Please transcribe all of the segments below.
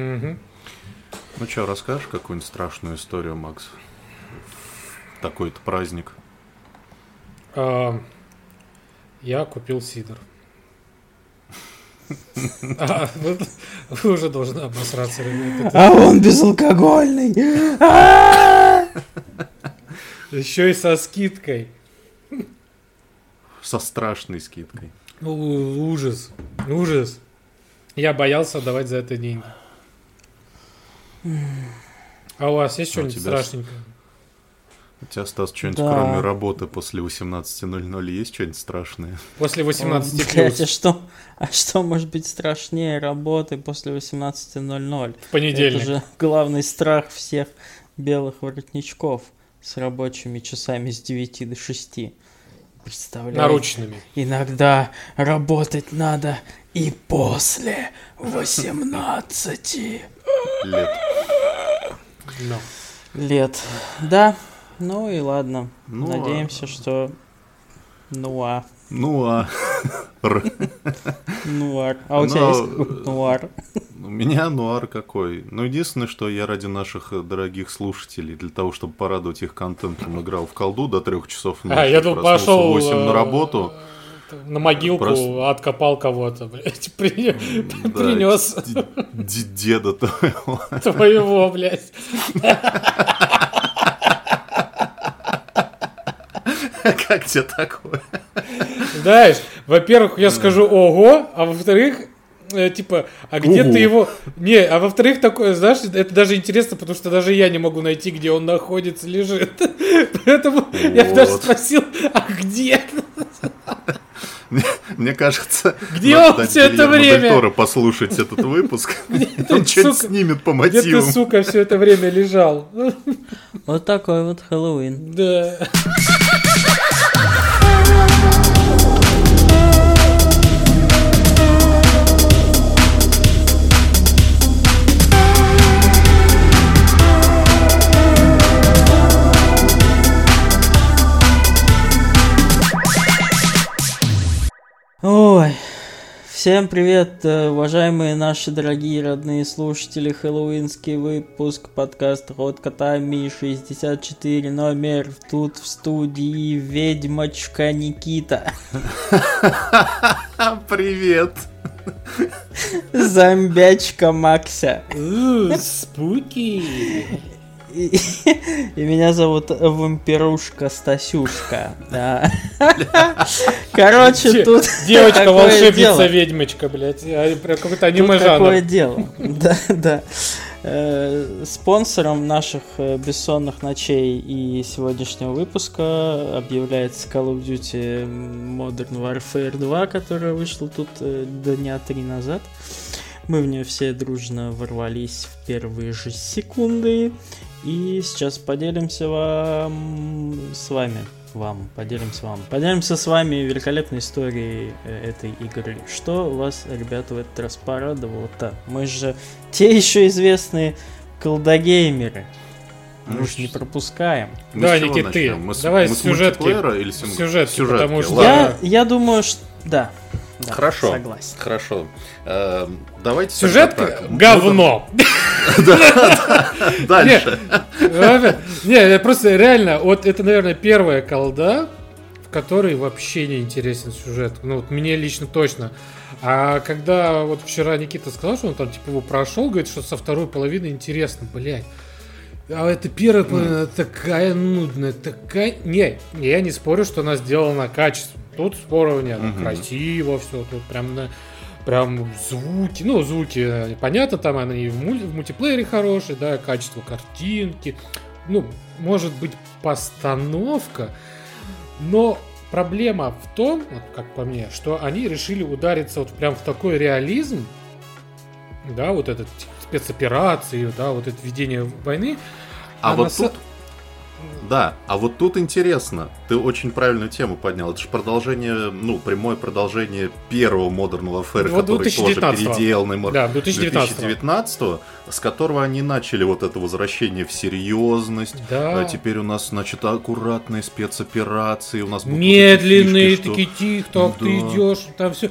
Мгм. Ну что, расскажешь какую-нибудь страшную историю, Макс? Такой-то праздник. А, я купил сидр. А, вы, вы уже должны обосраться, ребята. А он безалкогольный. А! Еще и со скидкой. Со страшной скидкой. У- Ужас. Ужас. Я боялся давать за это деньги. А у вас есть А что-нибудь страшненькое? У тебя, Стас, что-нибудь Да. кроме работы после 18.00 есть что-нибудь страшное? После 18 Блядь, а плюс что, а что может быть страшнее работы после 18.00? в Это понедельник. же главный страх всех белых воротничков с рабочими часами с 9 до 6. Представляете? Наручными. Иногда работать надо и после 18 Лет. Ну. лет. Да, ну и ладно. Ну, Надеемся, а- что... Нуа. Ну а р- Нуар. А у тебя Ну, есть нуар? у меня нуар какой. Ну, единственное, что я ради наших э, дорогих слушателей, для того, чтобы порадовать их контентом, играл в колду до трех часов ночи. А, я в пошел 8 на э, работу. На могилку Просто- откопал кого-то, блядь. При- Да, Принес Деда твоего. твоего, блядь. Как тебе такое? Знаешь, во-первых, я скажу ого, а во-вторых, э, типа, а где Ого. ты его... Не, а во-вторых, такое, знаешь, это даже интересно, потому что даже я не могу найти, где он находится, лежит. Поэтому я даже спросил, а где? Мне, мне кажется, Где надо он дать всё это Гильермо дель время? Торо послушать этот выпуск. ты, Он сука, снимет по Где ты, мотивам. сука, все это время лежал? Вот такой вот Хэллоуин. Да. Ой, всем привет, э, уважаемые наши дорогие родные слушатели. Хэллоуинский выпуск подкаста Рот Котами 64 номер. Тут в студии ведьмочка Никита. Привет. Зомбячка Макся. У, Спуки. И, и меня зовут вампирушка Стасюшка. Да. Короче, тут Девочка, волшебница, ведьмочка, блядь. А, какой-то аниме такое дело. Да, да. Э, Спонсором наших э, бессонных ночей и сегодняшнего выпуска объявляется Call of Duty Modern Warfare 2, которая вышла тут э, дня три назад. Мы в нее все дружно ворвались в первые же секунды. И сейчас поделимся вам с вами. Вам, поделимся вам. Поделимся с вами великолепной историей э, этой игры. Что вас, ребята, в этот раз порадовало-то? Мы же те еще известные колдогеймеры. Мы Ну, уж не с- пропускаем. Мы Давай, с чего Никит, ты. Мы с- Давай мы с сюжетки. мультиплеера или сингл- Сюжетки, потому что-. Я, я думаю, что... Да. Да, Хорошо. Согласен. Хорошо. Эм, Давайте Сюжетка тогда так. говно. Дальше. Не, я просто реально, вот это, наверное, первая колда, в которой вообще не интересен сюжет. Ну, вот мне лично точно. А когда вот вчера Никита сказал, что он там типа его прошел, говорит, что со второй половины интересно, блядь. А это первая половина такая нудная, такая... Не, я не спорю, что она сделана качественно. Тут споров нет. Мгм. Красиво все, тут прям на прям звуки, ну, звуки, э, понятно, там они и в, муль- в мультиплеере хорошие, да, качество картинки, ну, может быть, постановка, но проблема в том, вот как по мне, что они решили удариться вот прям в такой реализм, да, вот этот спецоперации, да, вот это ведение войны. А на вот са- тут... Да, а вот тут интересно. Ты очень правильную тему поднял. Это же продолжение, ну, прямое продолжение первого Modern Warfare, Вот который тоже 2019-го. переделанный Да, 2019 2019 с которого они начали вот это возвращение в серьезность. Да. А теперь у нас, значит, аккуратные спецоперации, у нас будут Медленные, фишки, что- такие тихо, так ты Да. идешь, там все.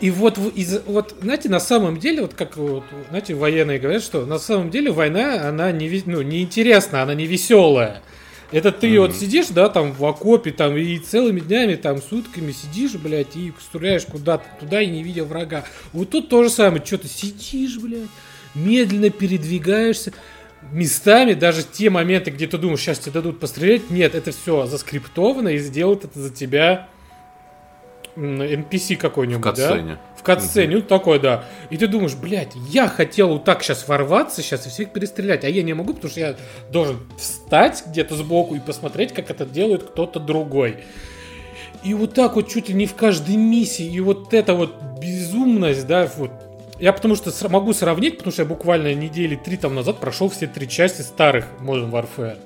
И вот, из, вот, знаете, на самом деле, вот как вот, знаете, военные говорят, что на самом деле война, она не, ну, не интересна, она не веселая. Это ты mm-hmm. вот сидишь, да, там в окопе, там, и целыми днями, там, сутками сидишь, блядь, и стреляешь куда-то туда и не видя врага. Вот тут то же самое, что ты сидишь, блядь, медленно передвигаешься, местами, даже те моменты, где ты думаешь, сейчас тебе дадут пострелять, нет, это все заскриптовано и сделают это за тебя NPC какой-нибудь, в да? В катсцене, угу. ну такой, да. И ты думаешь, блядь, я хотел вот так сейчас ворваться, сейчас и всех перестрелять, а я не могу, потому что я должен встать где-то сбоку и посмотреть, как это делает кто-то другой. И вот так вот чуть ли не в каждой миссии, и вот эта вот безумность, да, вот я потому что могу сравнить, потому что я буквально недели три там назад прошел все три части старых Modern Warfare.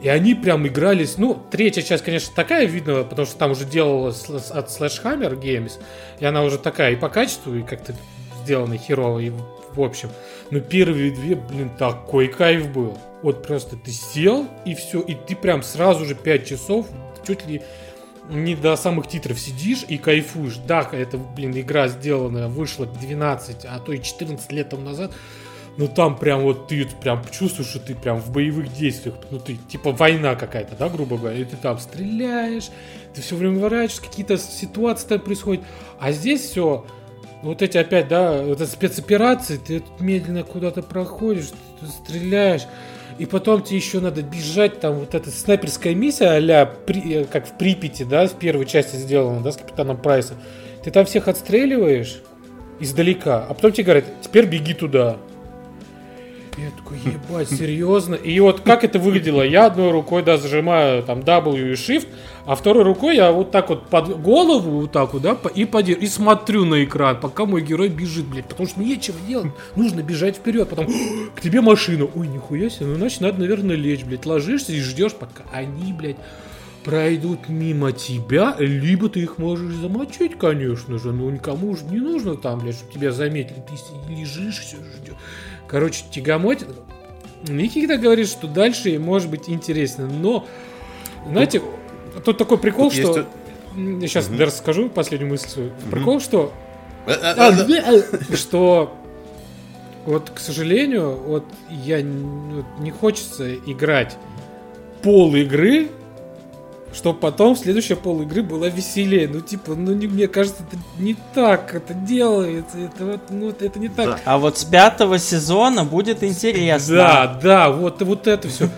И они прям игрались, ну, третья часть, конечно, такая видно, потому что там уже делалась от Slashhammer Games, и она уже такая и по качеству, и как-то сделана херово, и в общем. Но первые две, блин, такой кайф был. Вот просто ты сел, и все, и ты прям сразу же 5 часов, чуть ли не до самых титров сидишь и кайфуешь. Да, это, блин, игра сделанная, вышла 12, а то и 14 лет тому назад. Но там прям вот ты прям чувствуешь, что ты прям в боевых действиях. Ну ты типа война какая-то, да, грубо говоря. И ты там стреляешь, ты все время выворачиваешь, какие-то ситуации там происходят. А здесь все, вот эти опять, да, вот спецоперации, ты медленно куда-то проходишь, ты стреляешь. И потом тебе еще надо бежать, там вот эта снайперская миссия а при, как в Припяти, да, в первой части сделана, да, с Капитаном Прайсом. Ты там всех отстреливаешь издалека, а потом тебе говорят, теперь беги туда. Я такой, ебать, серьезно? И вот как это выглядело? Я одной рукой, да, зажимаю там W и Shift, а второй рукой я вот так вот под голову, вот так вот, да, и, под... и смотрю на экран, пока мой герой бежит, блядь, потому что нечего делать, нужно бежать вперед, потом к тебе машина, ой, нихуя себе, ну, значит, надо, наверное, лечь, блядь, ложишься и ждешь, пока они, блядь, пройдут мимо тебя, либо ты их можешь замочить, конечно же, но никому же не нужно там, блядь, чтобы тебя заметили, ты лежишь, все ждешь. Короче, тягомотит. Никита говорит, что дальше может быть интересно, но, знаете, тут, тут такой прикол, что... Есть... Сейчас угу. расскажу последнюю мысль свою. Угу. Прикол, что... Э, э, э, что вот, к сожалению, вот я не хочется играть пол игры чтобы потом следующая пол игры была веселее. Ну, типа, ну, не, мне кажется, это не так это делается. Это вот, ну, это не так. Да. А вот с пятого сезона будет интересно. Да, да, вот, вот это все.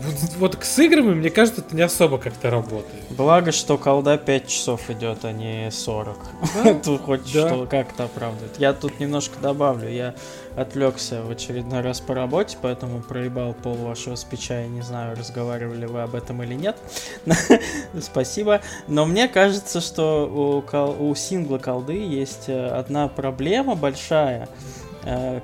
Вот, вот с играми, мне кажется, это не особо как-то работает. Благо, что колда 5 часов идет, а не 40. Да? Тут хоть да. что как-то оправдывает. Я тут немножко добавлю. Я отвлекся в очередной раз по работе, поэтому проебал пол вашего спича. Я не знаю, разговаривали вы об этом или нет. Спасибо. Но мне кажется, что у, сингла колды есть э, одна проблема большая –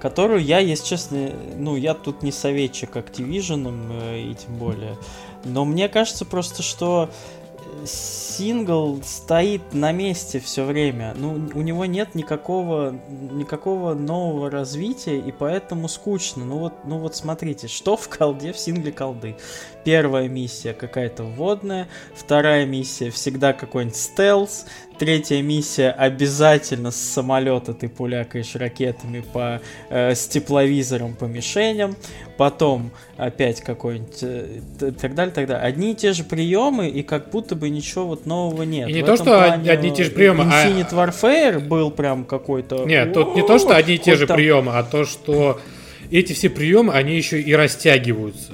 которую я, если честно, ну, я тут не советчик Activision, э, и тем более, но мне кажется просто, что сингл стоит на месте все время. Ну, у него нет никакого, никакого нового развития, и поэтому скучно. Ну вот, ну вот смотрите, что в колде, в сингле колды. Первая миссия какая-то вводная, вторая миссия всегда какой-нибудь стелс, третья миссия обязательно с самолета ты пулякаешь ракетами по э, с тепловизором по мишеням, потом опять какой-нибудь э, так далее, так далее. Одни и те же приемы и как будто бы ничего вот нового нет. И не В то, что плане, одни и те же приемы, а Infinite а... Warfare был прям какой-то. Нет, тут не то, что одни и те же приемы, а то, что эти все приемы, они еще и растягиваются.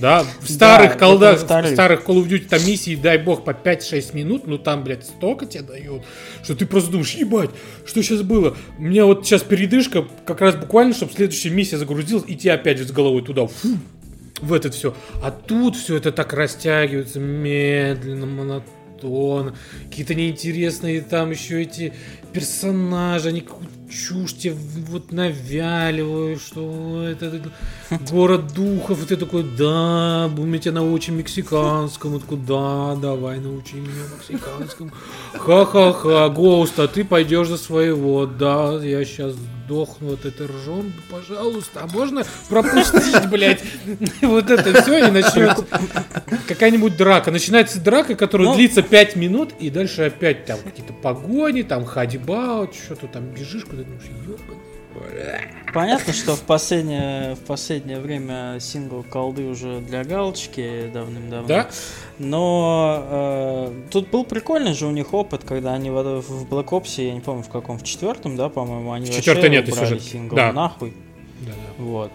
Да, в старых да, колдах, в старых Call of Duty там миссии, дай бог, по 5-6 минут, ну там, блядь, столько тебе дают, что ты просто думаешь, ебать, что сейчас было? У меня вот сейчас передышка, как раз буквально, чтобы следующая миссия загрузилась, и тебе опять же с головой туда, фу, в это все. А тут все это так растягивается медленно, монотонно, какие-то неинтересные там еще эти персонажи, они чушь тебе вот навяливают, что это город духов, и ты такой, да, мы тебя научим мексиканскому, такой, да, давай научи меня мексиканскому, ха-ха-ха, Гоуст, а ты пойдешь за своего, да, я сейчас сдохну от этой ржом, пожалуйста, а можно пропустить, блядь, вот это все, и начнется какая-нибудь драка. Начинается драка, которая ну, длится 5 минут, и дальше опять там какие-то погони, там ходьба, что-то там бежишь куда-то, ебаный Понятно, что в последнее, в последнее время сингл колды уже для галочки давным-давно. Да? Но э, тут был прикольный же у них опыт, когда они в, в Black Ops, я не помню в каком, в четвертом, да, по-моему, они в вообще нет, убрали сингл да. нахуй. Да, да. Вот.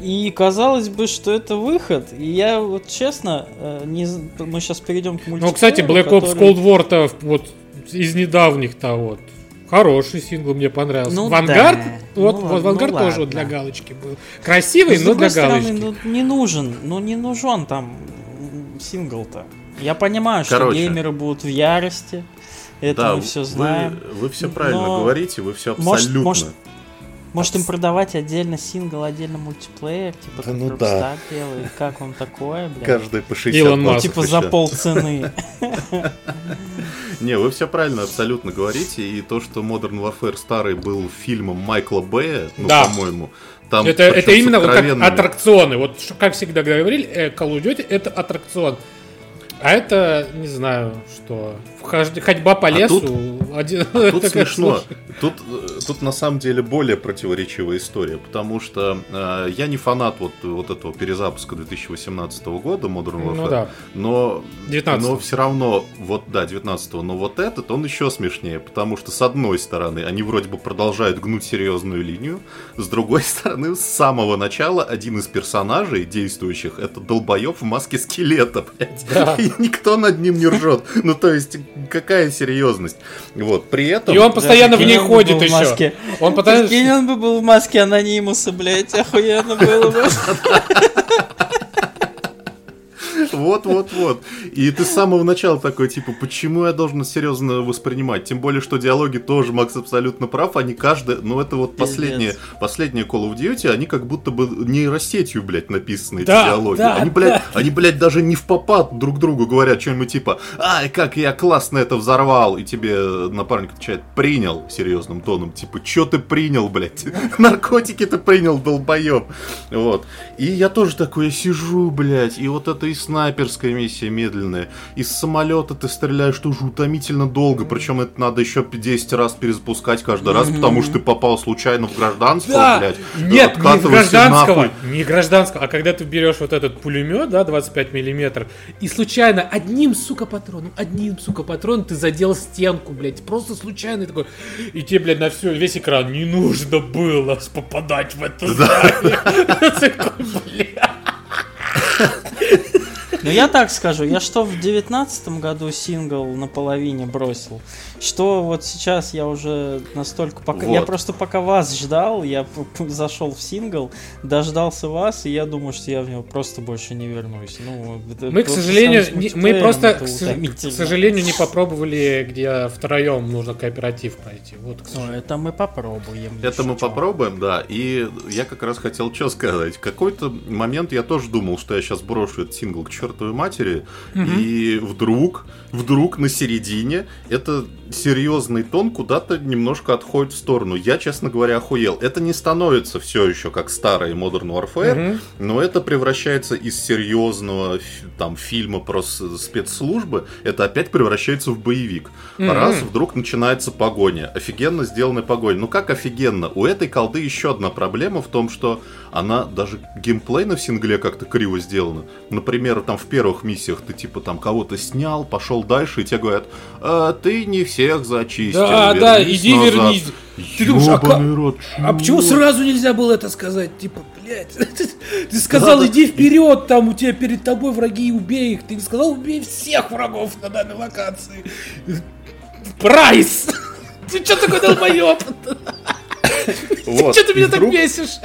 И казалось бы, что это выход. И я вот честно, э, не, мы сейчас перейдем к мультиплееру. Ну, кстати, Black Ops который... Cold War-то вот из недавних-то вот Хороший сингл, мне понравился. Ну, Вангард, да. вот, ну, вот Вангард ну, тоже вот для галочки был. Красивый, но, но для стороны, галочки. Ну, не нужен, ну не нужен там сингл-то. Я понимаю, Короче. что геймеры будут в ярости. Это да, мы все знаем. Вы, вы все правильно но... говорите, вы все абсолютно. Может, может, может им продавать отдельно сингл, отдельно мультиплеер, типа да, ну да. делает. Как вам такое, блядь? Каждый по 60 Илон Маск Типа за полцены. Не, вы все правильно абсолютно говорите. И то, что Modern Warfare старый был фильмом Майкла Бэя, ну, да. по-моему, там это, это именно вот как аттракционы. Вот как всегда говорили, э, Call of Duty это аттракцион. А это, не знаю, что. Ходьба по лесу. А тут, один, а тут смешно. Тут, тут на самом деле более противоречивая история, потому что э, я не фанат вот, вот этого перезапуска 2018 года Modern Warfare, ну, да. но, 19 но все равно, вот да, 19 но вот этот, он еще смешнее, потому что с одной стороны они вроде бы продолжают гнуть серьезную линию, с другой стороны, с самого начала один из персонажей действующих это долбоеб в маске скелета, блядь. Да. И никто над ним не ржет. Ну, то есть, какая серьезность. Вот, при этом... И он постоянно в ней ходит еще. Он постоянно... Прикинь, он бы был в маске анонимуса, блядь, охуенно было бы. Вот-вот-вот. И ты с самого начала такой, типа, почему я должен серьезно воспринимать? Тем более, что диалоги тоже Макс абсолютно прав, они каждый, ну это вот последние, последние Call of Duty, они как будто бы нейросетью, блядь, написаны, эти да, диалоги. Да, они, блядь, да. они, блядь, даже не в попад друг другу говорят что-нибудь типа, ай, как я классно это взорвал, и тебе напарник отвечает, принял серьезным тоном, типа, что ты принял, блядь? Наркотики ты принял, долбоеб. Вот. И я тоже такой, я сижу, блядь, и вот это и снайперская миссия медленная. Из самолета ты стреляешь тоже утомительно долго, причем это надо еще 10 раз перезапускать каждый раз, потому что ты попал случайно в гражданского, да. блядь. Нет, не гражданского, не гражданского, а когда ты берешь вот этот пулемет, да, 25 миллиметров, и случайно одним, сука, патроном, одним, сука, патроном ты задел стенку, блядь, просто случайно такой, и тебе, блядь, на все, весь экран не нужно было попадать в это здание. Ну я так скажу, я что в девятнадцатом году сингл наполовине бросил, что вот сейчас я уже настолько пока... Вот. Я просто пока вас ждал, я зашел в сингл, дождался вас, и я думаю, что я в него просто больше не вернусь. Ну, мы, к сожалению, не, мы просто, к, к сожалению, не попробовали, где втроем нужно кооператив пройти. Вот, ну, это мы попробуем. Это мы чего. попробуем, да. И я как раз хотел что сказать. Какой-то момент я тоже думал, что я сейчас брошу этот сингл к чертовой матери, угу. и вдруг, вдруг на середине это серьезный тон куда-то немножко отходит в сторону. Я, честно говоря, охуел. Это не становится все еще как старый Modern Warfare, угу. но это превращается из серьезного там фильма про спецслужбы, это опять превращается в боевик. Угу. Раз вдруг начинается погоня. Офигенно сделанная погоня. Ну как офигенно? У этой колды еще одна проблема в том, что она даже геймплейно в сингле как-то криво сделана. Например, там в первых миссиях ты типа там кого-то снял, пошел дальше, и тебе говорят, а, ты не всех зачистил. Да, да, иди назад. вернись. Ты думаешь, а, рот, а почему сразу нельзя было это сказать? Типа, блядь, ты сказал, да, иди вперед, там у тебя перед тобой враги, убей их. Ты не сказал, убей всех врагов на данной локации. Прайс! Ты что такой долбоеб? Вот. Что ты меня так бесишь?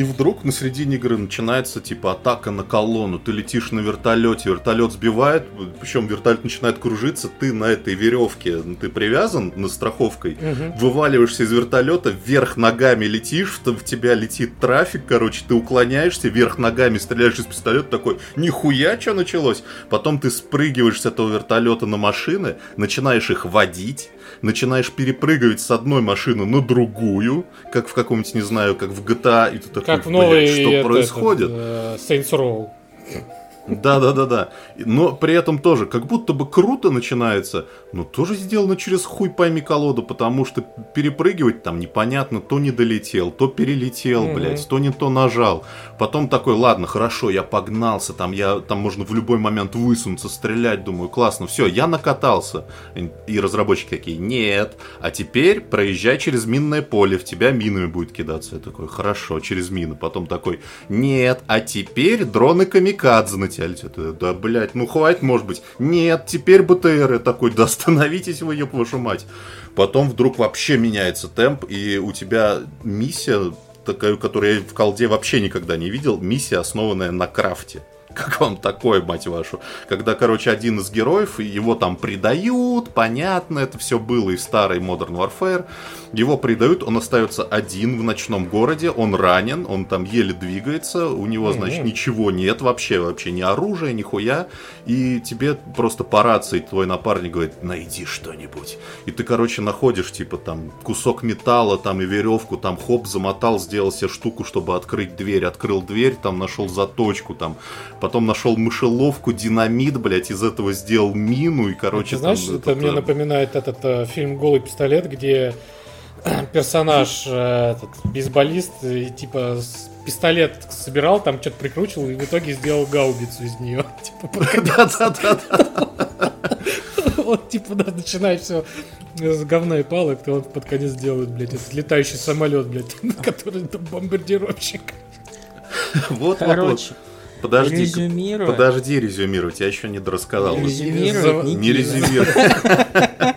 И вдруг на середине игры начинается типа атака на колонну. Ты летишь на вертолете, вертолет сбивает, причем вертолет начинает кружиться, ты на этой веревке, ну, ты привязан на страховкой, угу. вываливаешься из вертолета, вверх ногами летишь, в тебя летит трафик, короче, ты уклоняешься, вверх ногами стреляешь из пистолета, такой, нихуя, что началось? Потом ты спрыгиваешь с этого вертолета на машины, начинаешь их водить, начинаешь перепрыгивать с одной машины на другую, как в каком-нибудь, не знаю, как в GTA, и ты такой, как в новой, что это, происходит? Это, Saints Row. Да, да, да, да. Но при этом тоже, как будто бы круто начинается, но тоже сделано через хуй пойми колоду, потому что перепрыгивать там непонятно, то не долетел, то перелетел, mm-hmm. блядь, то не то нажал. Потом такой, ладно, хорошо, я погнался, там я там можно в любой момент высунуться, стрелять, думаю, классно, все, я накатался. И разработчики такие, нет, а теперь проезжай через минное поле, в тебя минами будет кидаться. Я такой, хорошо, через мины. Потом такой, нет, а теперь дроны камикадзе на тебя летят. Да, блядь, ну хватит, может быть. Нет, теперь БТР. Такой, да остановитесь вы, еб вашу мать. Потом вдруг вообще меняется темп, и у тебя миссия такая, которую я в колде вообще никогда не видел, миссия, основанная на крафте. Как вам такое, мать вашу? Когда, короче, один из героев, его там предают, понятно, это все было и в старой Modern Warfare. Его предают, он остается один в ночном городе, он ранен, он там еле двигается, у него, значит, ничего нет вообще, вообще ни оружия, ни хуя. И тебе просто по рации твой напарник говорит, найди что-нибудь. И ты, короче, находишь, типа, там, кусок металла, там, и веревку, там, хоп, замотал, сделал себе штуку, чтобы открыть дверь. Открыл дверь, там, нашел заточку, там, потом нашел мышеловку, динамит, блядь, из этого сделал мину, и, короче, Ты знаешь, там, это этот, мне напоминает этот э, фильм «Голый пистолет», где персонаж, э, этот, бейсболист, и, типа, пистолет собирал, там что-то прикручивал, и в итоге сделал гаубицу из нее. Типа, Да-да-да. Вот, типа, да, начинает все с говна и палок, то он под конец делает, блядь, этот летающий самолет, блядь, который там бомбардировщик. Вот, Короче, Подожди, резюмируя. подожди резюмировать, я еще не дорассказал. Резюмировать не, не резюмировать.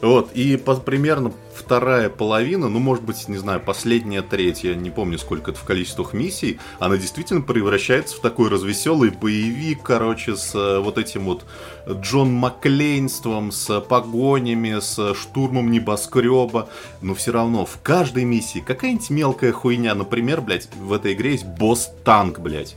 Вот, и примерно вторая половина, ну, может быть, не знаю, последняя треть, я не помню, сколько это в количествах миссий, она действительно превращается в такой развеселый боевик, короче, с э, вот этим вот Джон Маклейнством, с погонями, с штурмом небоскреба, но все равно в каждой миссии какая-нибудь мелкая хуйня, например, блядь, в этой игре есть босс-танк, блядь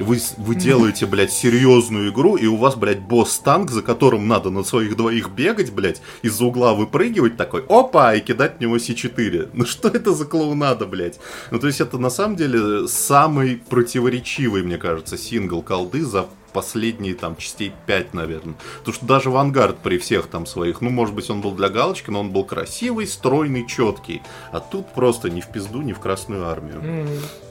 вы, вы делаете, блядь, серьезную игру, и у вас, блядь, босс-танк, за которым надо на своих двоих бегать, блядь, из-за угла выпрыгивать такой, опа, и кидать в него С4. Ну что это за клоунада, блядь? Ну то есть это на самом деле самый противоречивый, мне кажется, сингл колды за последние там частей 5, наверное. Потому что даже Вангард при всех там своих, ну, может быть, он был для галочки, но он был красивый, стройный, четкий. А тут просто ни в пизду, ни в Красную Армию. Mm-hmm.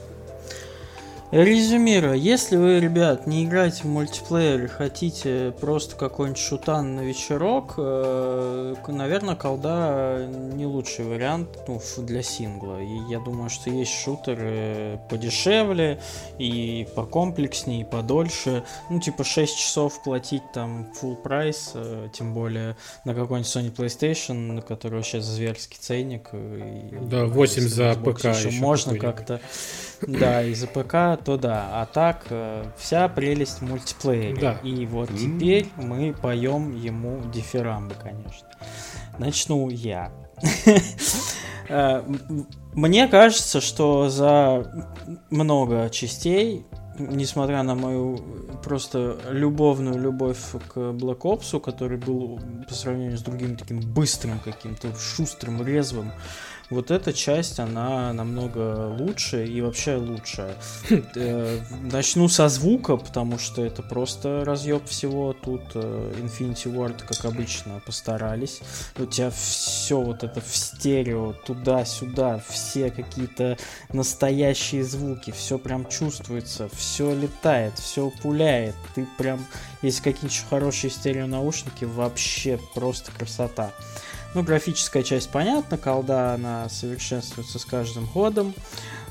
Резюмируя, если вы, ребят, не играете в мультиплеер и хотите просто какой-нибудь шутан на вечерок, э, наверное, колда не лучший вариант ну, для сингла. И я думаю, что есть шутеры подешевле и покомплекснее, и подольше. Ну, типа 6 часов платить там full прайс, э, тем более на какой-нибудь Sony PlayStation, на которого сейчас зверский ценник. И, да, 8 за ПК еще можно как-то. Да, и за ПК то да. А так, э, вся прелесть в мультиплеере. Да. И вот mm-hmm. теперь мы поем ему дифирамбы, конечно. Начну я. Э, мне кажется, что за много частей, несмотря на мою просто любовную любовь к Black Ops, который был по сравнению с другим таким быстрым каким-то, шустрым, резвым, вот эта часть, она намного лучше и вообще лучше. Э, начну со звука, потому что это просто разъеб всего. Тут э, Infinity Ward, как обычно, постарались. У тебя все вот это в стерео, туда-сюда, все какие-то настоящие звуки, все прям чувствуется, все летает, все пуляет. Ты прям, если какие-нибудь хорошие стерео наушники, вообще просто красота. Ну, графическая часть понятна, колда, она совершенствуется с каждым годом.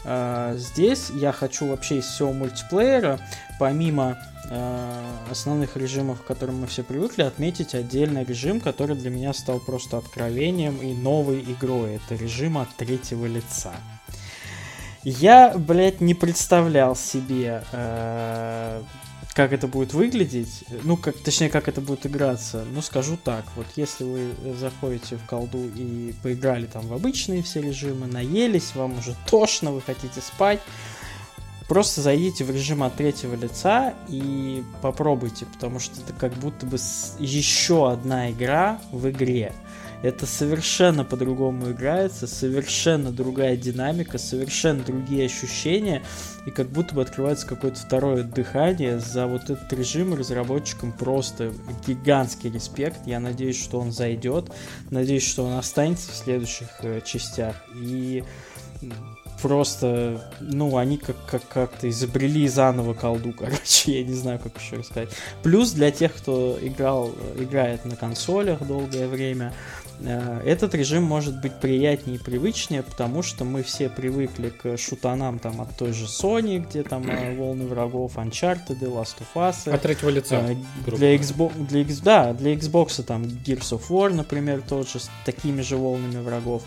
А, здесь я хочу вообще из всего мультиплеера, помимо а, основных режимов, к которым мы все привыкли, отметить отдельный режим, который для меня стал просто откровением и новой игрой. Это режим от третьего лица. Я, блядь, не представлял себе, э, как это будет выглядеть. Ну, как, точнее, как это будет играться. Ну, скажу так. Вот если вы заходите в колду и поиграли там в обычные все режимы, наелись, вам уже тошно, вы хотите спать, просто зайдите в режим от третьего лица и попробуйте, потому что это как будто бы еще одна игра в игре. Это совершенно по-другому играется, совершенно другая динамика, совершенно другие ощущения, и как будто бы открывается какое-то второе дыхание. За вот этот режим разработчикам просто гигантский респект. Я надеюсь, что он зайдет, надеюсь, что он останется в следующих э, частях. И просто, ну, они как, как, как-то изобрели заново колду, короче, я не знаю, как еще рассказать. Плюс для тех, кто играл, играет на консолях долгое время, Э, этот режим может быть приятнее и привычнее, потому что мы все привыкли к шутанам там от той же Sony, где там э, волны врагов, Uncharted, Last of Us. От третьего лица. Э, для Xbox, для, да, для Xbox там Gears of War, например, тот же с такими же волнами врагов.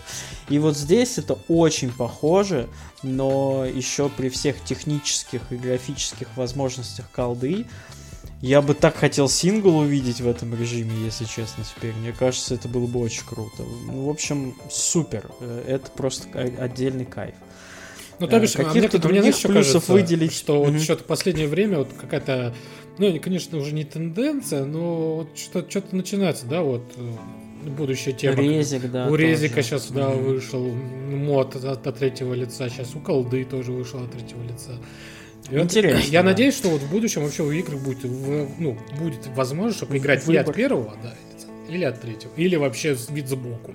И вот здесь это очень похоже, но еще при всех технических и графических возможностях колды, я бы так хотел сингл увидеть в этом режиме, если честно, теперь. Мне кажется, это было бы очень круто. Ну, в общем, супер. Э, это просто отдельный кайф. Ну, то бишь, каких-то а мне, плюсов кажется, выделить. Что mm-hmm. вот что-то последнее время вот какая-то, ну, конечно, уже не тенденция, но вот что-то, что-то начинается, да, вот э, будущая тема. Резик, да. У Резика тоже. сейчас, да, mm-hmm. вышел мод от, от третьего лица, сейчас у Колды тоже вышел от третьего лица. Интересно. Я надеюсь, что вот в будущем вообще у игр будет, ну, будет возможность, чтобы играть Выбор. и от первого, да, или от третьего, или вообще вид сбоку.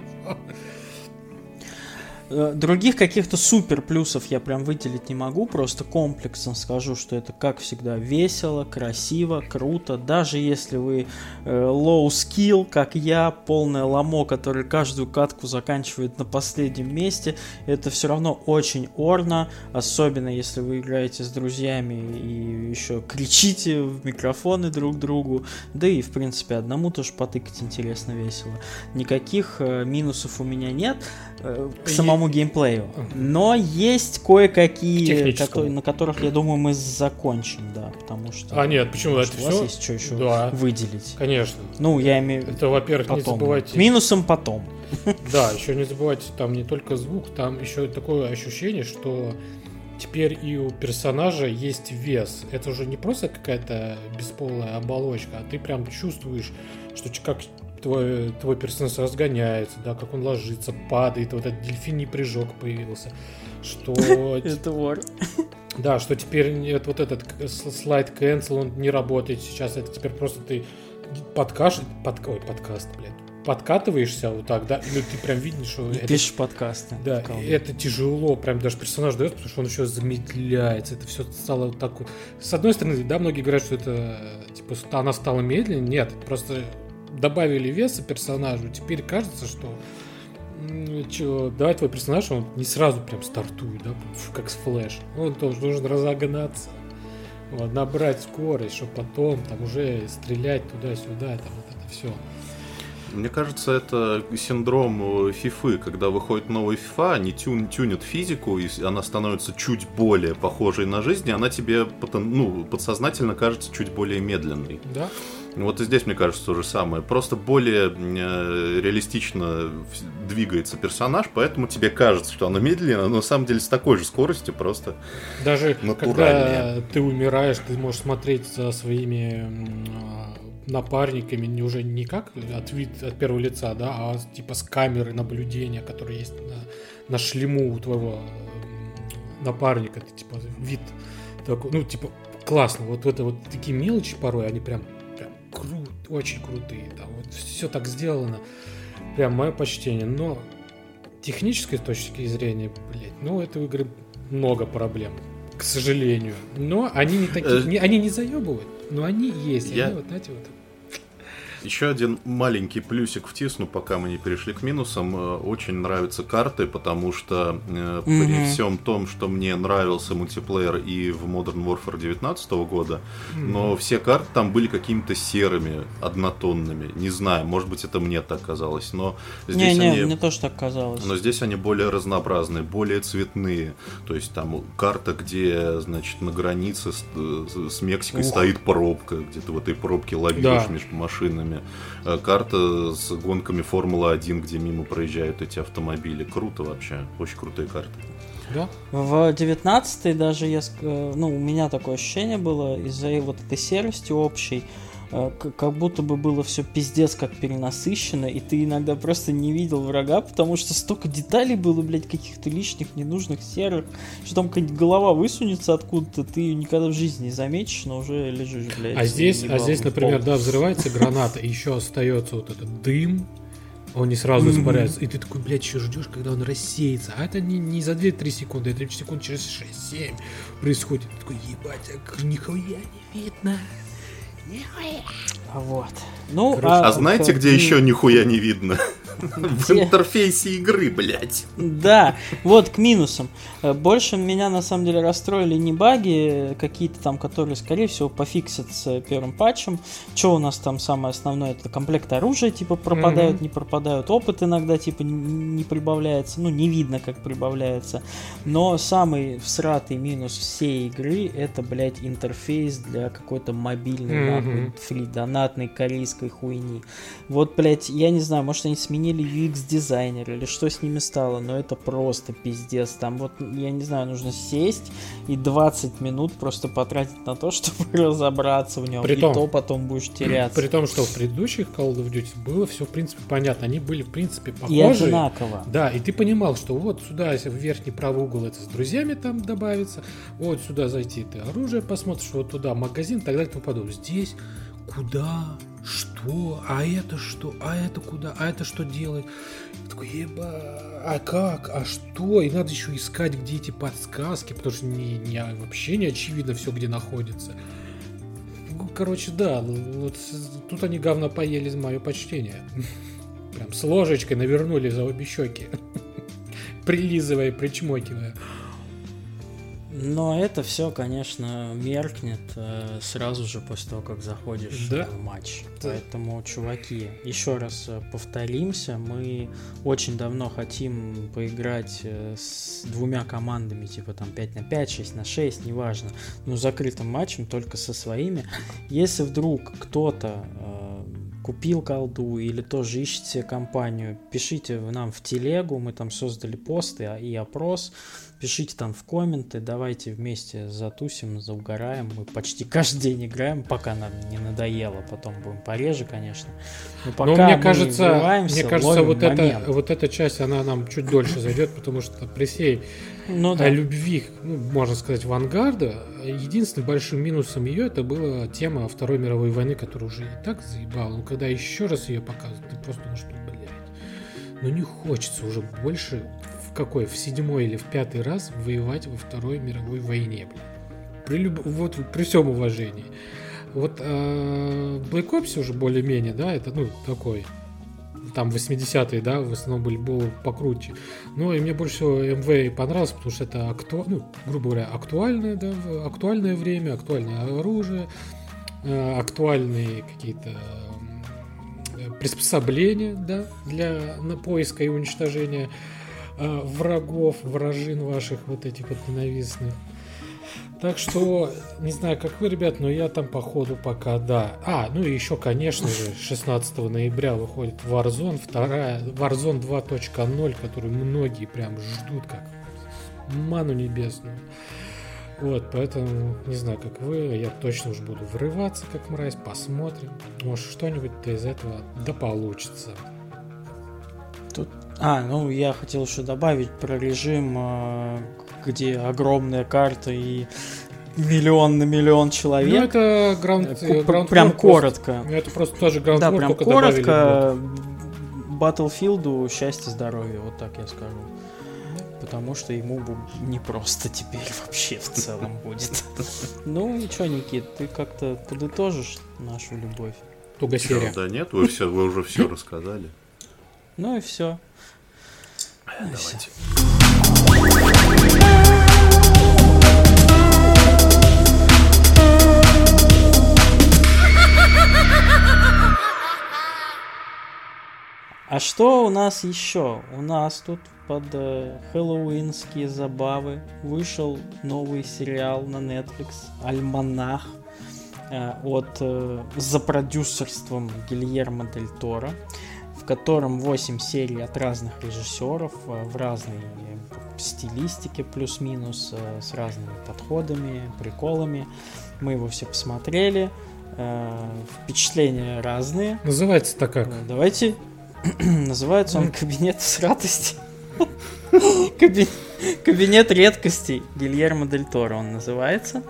Э, других каких-то супер плюсов я прям выделить не могу, просто комплексом скажу, что это как всегда весело, красиво, круто. Даже если вы э, low skill, как я, полное ламо, который каждую катку заканчивает на последнем месте, это все равно очень орно, особенно если вы играете с друзьями и еще кричите в микрофоны друг другу, да и в принципе одному тоже потыкать интересно, весело. Никаких э, минусов у меня нет. К самому геймплею. Но есть кое-какие, которые, на которых, я думаю, мы закончим, да, потому что... А, нет, почему? Это у вас есть что еще да. выделить. Конечно. Ну, я имею Это, во-первых, не забывайте... Минусом потом. Да, еще не забывайте, там не только звук, там еще такое ощущение, что теперь и у персонажа есть вес. Это уже не просто какая-то бесполая оболочка, а ты прям чувствуешь, что как твой, твой персонаж разгоняется, да, как он ложится, падает, вот этот дельфиний прыжок появился, что... Это вор. Да, что теперь нет, вот этот слайд cancel, он не работает сейчас, это теперь просто ты подкаш... Под... Ой, подкаст, блядь, подкатываешься вот так, да, или ты прям видишь, что... И это, пишешь подкасты. Да, это тяжело, прям даже персонаж дает, потому что он еще замедляется, это все стало вот так вот. С одной стороны, да, многие говорят, что это, типа, она стала медленнее, нет, просто добавили веса персонажу, теперь кажется, что Че, давай твой персонаж, он не сразу прям стартует, да, как с флэш. Он тоже должен разогнаться, вот, набрать скорость, чтобы потом там уже стрелять туда-сюда, там вот это все. Мне кажется, это синдром фифы, когда выходит новая фифа, они тюн, тюнят физику, и она становится чуть более похожей на жизнь, и она тебе ну, подсознательно кажется чуть более медленной. Да. Вот и здесь, мне кажется, то же самое. Просто более э, реалистично двигается персонаж, поэтому тебе кажется, что оно медленно, но на самом деле с такой же скоростью просто Даже когда ты умираешь, ты можешь смотреть за своими напарниками не уже не как от, вид, от первого лица, да, а типа с камеры наблюдения, которые есть на, на шлему у твоего напарника, ты типа вид такой, ну типа классно, вот это вот такие мелочи порой, они прям крут, очень крутые. Там вот все так сделано. Прям мое почтение. Но технической точки зрения, блядь, ну, у этой игры много проблем. К сожалению. Но они не такие. Э, не, они не заебывают, но они есть. Я... Они вот, знаете, вот Еще один маленький плюсик втисну, пока мы не перешли к минусам. Э, очень нравятся карты, потому что mm-hmm. при всем том, что мне нравился мультиплеер и в Modern Warfare 19 года, mm-hmm. но все карты там были какими-то серыми, однотонными. Не знаю, может быть, это мне так казалось, но здесь не, они... Не, мне тоже так казалось. Но здесь они более разнообразные, более цветные. То есть там карта, где, значит, на границе с, с Мексикой Ух. стоит пробка, где ты в этой пробке лавируешь да. между машинами. Э, карта с гонками Формулы-1, где мимо проезжают эти автомобили. Круто вообще. Очень крутые карты. Да? В 19 даже я, э, ну, у меня такое ощущение было из-за вот этой серости общей, как будто бы было все пиздец как перенасыщено, и ты иногда просто не видел врага, потому что столько деталей было, блядь, каких-то лишних, ненужных, серых, что там какая-нибудь голова высунется откуда-то, ты ее никогда в жизни не заметишь, но уже лежишь, блядь. А здесь, а здесь например, да, взрывается граната, и еще остается вот этот дым, он не сразу испаряется. И ты такой, блядь, еще ждешь, когда он рассеется. А это не, не за 2-3 секунды, это секунд через 6-7 происходит. Ты такой, ебать, а нихуя не видно. Вот. Ну, а, а знаете, где еще нихуя не видно? В интерфейсе игры, блядь. Да, вот к минусам. Э, больше меня на самом деле расстроили не баги какие-то там, которые, скорее всего, пофиксят с первым патчем. Что у нас там самое основное? Это комплект оружия, типа, пропадают, не пропадают. Опыт иногда, типа, не прибавляется. Ну, не видно, как прибавляется. Но самый всратый минус всей игры это, блядь, интерфейс для какой-то мобильной, нахуй, фри-донатной корейской хуйни. Вот, блядь, я не знаю, может они сменили сменили UX-дизайнер или что с ними стало, но это просто пиздец. Там вот, я не знаю, нужно сесть и 20 минут просто потратить на то, чтобы разобраться в нем. При и том, то потом будешь теряться. При том, что в предыдущих Call of Duty было все, в принципе, понятно. Они были, в принципе, похожи. И одинаково. Да, и ты понимал, что вот сюда, в верхний правый угол это с друзьями там добавится, вот сюда зайти, ты оружие посмотришь, вот туда магазин и так далее и тому подобное. Здесь куда что? А это что? А это куда? А это что делать? Я такой, еба, а как? А что? И надо еще искать, где эти подсказки, потому что не, не, вообще не очевидно все, где находится. Ну, короче, да, ну, вот тут они говно поели за мое почтение. Прям с ложечкой навернули за обе щеки. Прилизывая, причмокивая. Но это все, конечно, меркнет э, сразу же после того, как заходишь да? в матч. Да. Поэтому, чуваки, еще раз э, повторимся, мы очень давно хотим поиграть э, с двумя командами, типа там 5 на 5, 6 на 6, неважно, но закрытым матчем, только со своими. Если вдруг кто-то купил колду или тоже ищете себе компанию, пишите нам в телегу, мы там создали посты и опрос, пишите там в комменты, давайте вместе затусим, заугараем, мы почти каждый день играем, пока нам не надоело, потом будем пореже, конечно. Но пока Но мне кажется, мне кажется, вот эта, вот эта часть, она нам чуть дольше зайдет, потому что при всей ну, да. любви, ну, можно сказать, авангарда, единственным большим минусом ее это была тема Второй мировой войны, которая уже и так заебала. Но когда еще раз ее показывают, ты просто думаешь, что, блядь, ну не хочется уже больше какой, в седьмой или в пятый раз воевать во Второй мировой войне, блядь. При, люб... вот, при всем уважении. Вот э, Black Ops уже более-менее, да, это, ну, такой там 80-е, да, в основном были, было покруче. Но и мне больше всего МВ понравилось, потому что это, акту... ну, грубо говоря, актуальное, да, актуальное время, актуальное оружие, э, актуальные какие-то приспособления, да, для на поиска и уничтожения э, врагов, вражин ваших вот этих вот ненавистных. Так что, не знаю, как вы, ребят, но я там, походу, пока, да. А, ну и еще, конечно же, 16 ноября выходит Warzone, вторая, Warzone 2.0, которую многие прям ждут как ману небесную. Вот, поэтому, не знаю, как вы, я точно уж буду врываться, как мразь, посмотрим. Может, что-нибудь из этого да получится. Тут... А, ну, я хотел еще добавить про режим э, где огромная карта и миллион на миллион человек. Ну, это граунд, э, граунд Прям коротко. Просто, это просто тоже граунд Да, прям коротко. Battlefield счастье, здоровье, вот так я скажу. Потому что ему не просто теперь вообще в целом будет. Ну и что, Никит, ты как-то подытожишь нашу любовь? Туго серия. Да нет, вы, все, вы уже все рассказали. Ну и все. Давайте. А что у нас еще? У нас тут под э, хэллоуинские забавы вышел новый сериал на Netflix «Альманах» э, от э, за продюсерством Гильермо Дель Торо, котором 8 серий от разных режиссеров э, в разной э, стилистике плюс-минус, э, с разными подходами, приколами. Мы его все посмотрели. Впечатления разные. Называется-то как? Давайте. Называется он Кабинет с радости. Каби- Кабинет редкостей Гильермо Дель Торо он называется.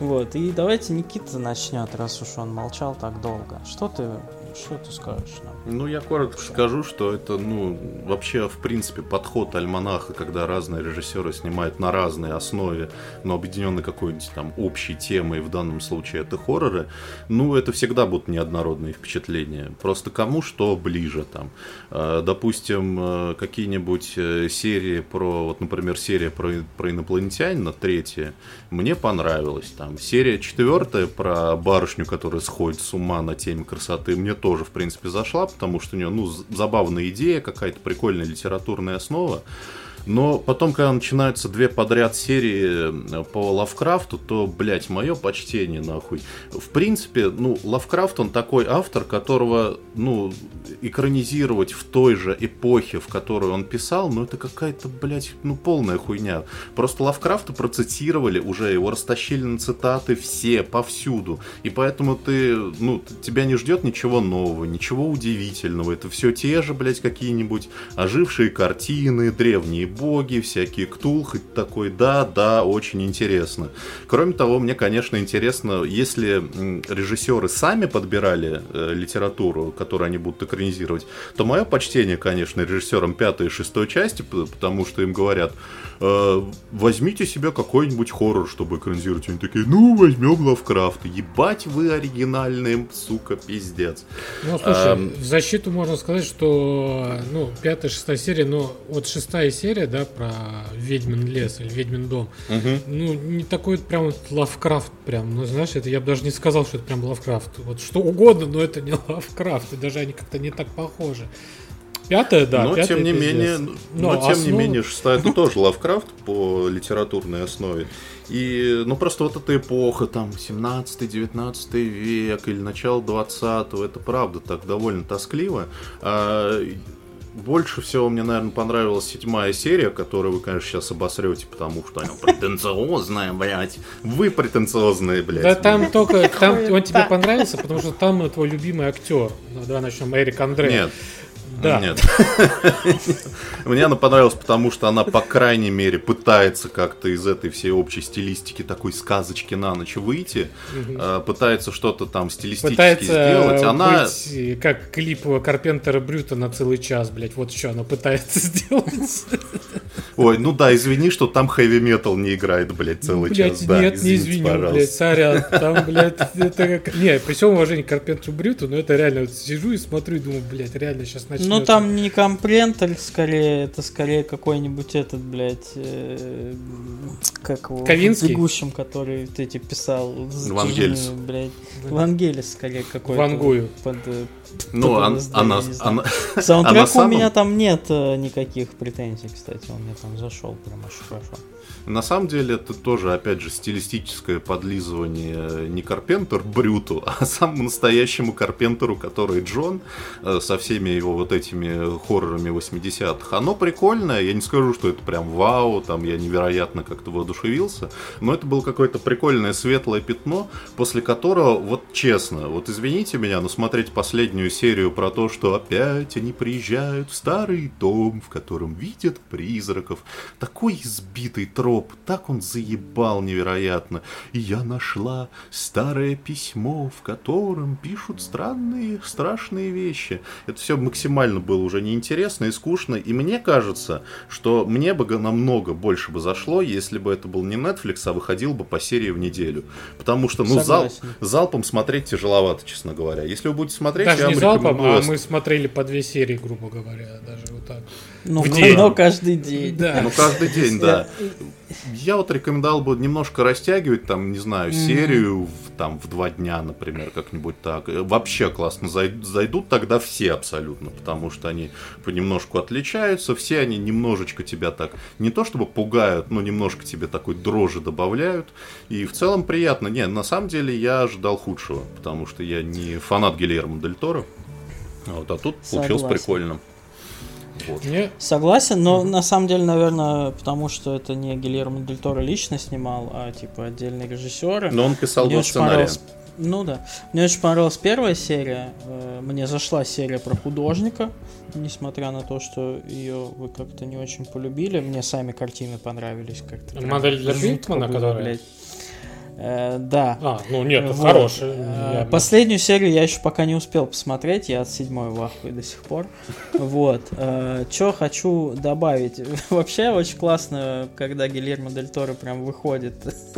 Вот, и давайте Никита начнет, раз уж он молчал так долго. Что ты, что ты скажешь нам? Ну, я коротко скажу, что это, ну, вообще, в принципе, подход альманаха, когда разные режиссеры снимают на разной основе, но объединены какой-нибудь там общей темой, в данном случае это хорроры, ну, это всегда будут неоднородные впечатления. Просто кому что ближе там. Э, Допустим, э, какие-нибудь э, серии про, вот, например, серия про, про инопланетянина, третья, мне понравилась. Там серия четвертая про барышню, которая сходит с ума на теме красоты, мне тоже, в принципе, зашла, потому что у нее, ну, забавная идея, какая-то прикольная литературная основа. Но потом, когда начинаются две подряд серии э, по Лавкрафту, то, блядь, мое почтение, нахуй. В принципе, ну, Лавкрафт, он такой автор, которого, ну, экранизировать в той же эпохе, в которой он писал, ну, это какая-то, блядь, ну, полная хуйня. Просто Лавкрафта процитировали уже, его растащили на цитаты все, повсюду. И поэтому ты, ну, тебя не ждет ничего нового, ничего удивительного. Это все те же, блядь, какие-нибудь ожившие картины, древние боги, всякие ктулхи. Такой, да, да, очень интересно. Кроме того, мне, конечно, интересно, если режиссеры сами подбирали э, литературу, которую они будут экранизировать, то мое почтение, конечно, режиссерам пятой и шестой части, потому что им говорят, э, возьмите себе какой-нибудь хоррор, чтобы экранизировать. Они такие, ну, возьмем Лавкрафта. Ебать вы оригинальные, сука, пиздец. Ну, слушай, Ам. в защиту можно сказать, что, ну, пятая, шестая серия, но вот шестая серия, да, про Ведьмин лес или Ведьмин дом, ну, не такой прям вот Лавкрафт прям, ну, знаешь, это я бы даже не сказал, что это прям Лавкрафт. Вот что угодно, но это не Лавкрафт, и даже они как-то не так похожи. Пятая, да, но пятая тем не пиздец. менее, Но но, тем не менее, шестая это тоже Лавкрафт по литературной основе. И, ну, просто вот эта эпоха, там, 17-19 век или начало 20-го, это правда так довольно тоскливо. А, больше всего мне, наверное, понравилась седьмая серия, которую вы, конечно, сейчас обосрете, потому что она претенциозная, блядь. Вы претенциозные, блядь. Да там только, там он тебе понравился, потому что там твой любимый актер. Ну, давай начнем, Эрик Андре. Нет. Да. Нет. Мне она понравилась, потому что она, по крайней мере, пытается как-то из этой всей общей стилистики такой сказочки на ночь выйти, э, пытается что-то там стилистически Пытается сделать. Она, быть как клип Карпентера Брюта на целый час, блять. Вот что она пытается сделать. ой, ну да, извини, что там хэви метал не играет, блядь, целый Блять, час. Да, нет, не извиню, пожалуйста. блять, сорян. Там, блядь, это как... Не, при всем уважении к Карпентеру Брюту, но это реально, вот сижу и смотрю и думаю, блядь, реально сейчас начнется. Ну там не компрентер, скорее, это скорее какой-нибудь этот, блядь, э, как его, Ковинский? в бегущем, который ты эти писал. с Вангелис. блядь. Вангелис, скорее, какой-то. Вангую. Под, э, Ну, под LSD, она, она, на у самом- меня там нет э, никаких претензий, кстати, он мне там зашел прям очень хорошо. На самом деле это тоже, опять же, стилистическое подлизывание не Карпентер Брюту, а самому настоящему Карпентеру, который Джон, э, со всеми его вот этими хоррорами 80-х. Оно прикольное, я не скажу, что это прям вау, там я невероятно как-то воодушевился, но это было какое-то прикольное светлое пятно, после которого, вот честно, вот извините меня, но смотреть последнюю серию про то, что опять они приезжают в старый дом, в котором видят призраков. Такой избитый троп, так он заебал невероятно. И я нашла старое письмо, в котором пишут странные, страшные вещи. Это все максимально было уже неинтересно и скучно. И мне кажется, что мне бы намного больше бы зашло, если бы это был не Netflix, а выходил бы по серии в неделю. Потому что, ну, зал, залпом смотреть тяжеловато, честно говоря. Если вы будете смотреть, Даже я не залпом, а мы смотрели по две серии, грубо говоря, даже вот так. Ну, В день. кино каждый день. Да. Ну, каждый день, да. Я вот рекомендовал бы немножко растягивать, там, не знаю, серию в, там, в два дня, например, как-нибудь так. Э, Вообще классно зай- зайдут тогда все абсолютно, потому что они понемножку отличаются, все они немножечко тебя так, не то чтобы пугают, но немножко тебе такой дрожи добавляют. И в целом приятно. Не, на самом деле я ожидал худшего, потому что я не фанат Гильермо Дель Торо. Вот, а тут получилось Согласен. прикольно. Вот. Мне Согласен, но на самом деле, наверное, потому что это не Гильермо Дель Торо лично снимал, а типа отдельные режиссеры. Но он писал Мне два сценария. Ну да. Мне очень понравилась первая серия. Э, Мне зашла серия про художника, несмотря на то, что ее вы как-то не очень полюбили. Мне сами картины понравились как-то. Модель для Битмана, которая? блядь. Э, да. А, ну нет, это Вот. хороший. Э, я- Последнюю серию я еще пока не успел посмотреть, я от седьмой в до сих пор. Вот. Что хочу добавить. Вообще очень классно, когда Гильермо Дель Торо прям выходит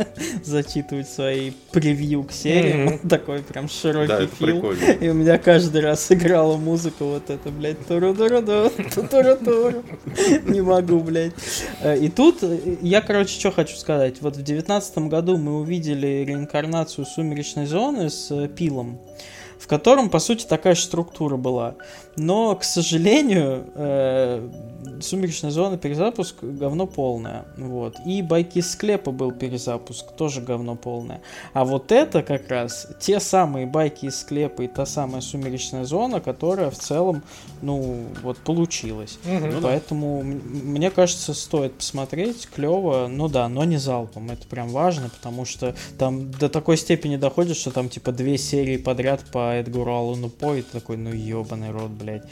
зачитывать свои превью к. Мгм. Такой прям широкий Да, это фильм. прикольно. И у меня каждый раз играла музыка вот это, блядь, туру туру туру туру Не могу, блядь. Э, И тут э, я, короче, что хочу сказать. Вот в девятнадцатом году мы увидели реинкарнацию «Сумеречной зоны» с э, Пилом, в котором, по сути, такая же структура была. Но, к сожалению, э, «Сумеречная зона» перезапуск говно полное. Вот. И «Байки из склепа» был перезапуск, тоже говно полное. А вот это как раз те самые байки из склепа и та самая сумеречная зона, которая в целом, ну, вот получилась. Ну да. Поэтому мне кажется, стоит посмотреть, клево, ну да, но не залпом, это прям важно, потому что там до такой степени доходит, что там типа две серии подряд по Эдгару Аллану По, и ты такой, ну ебаный рот, блядь.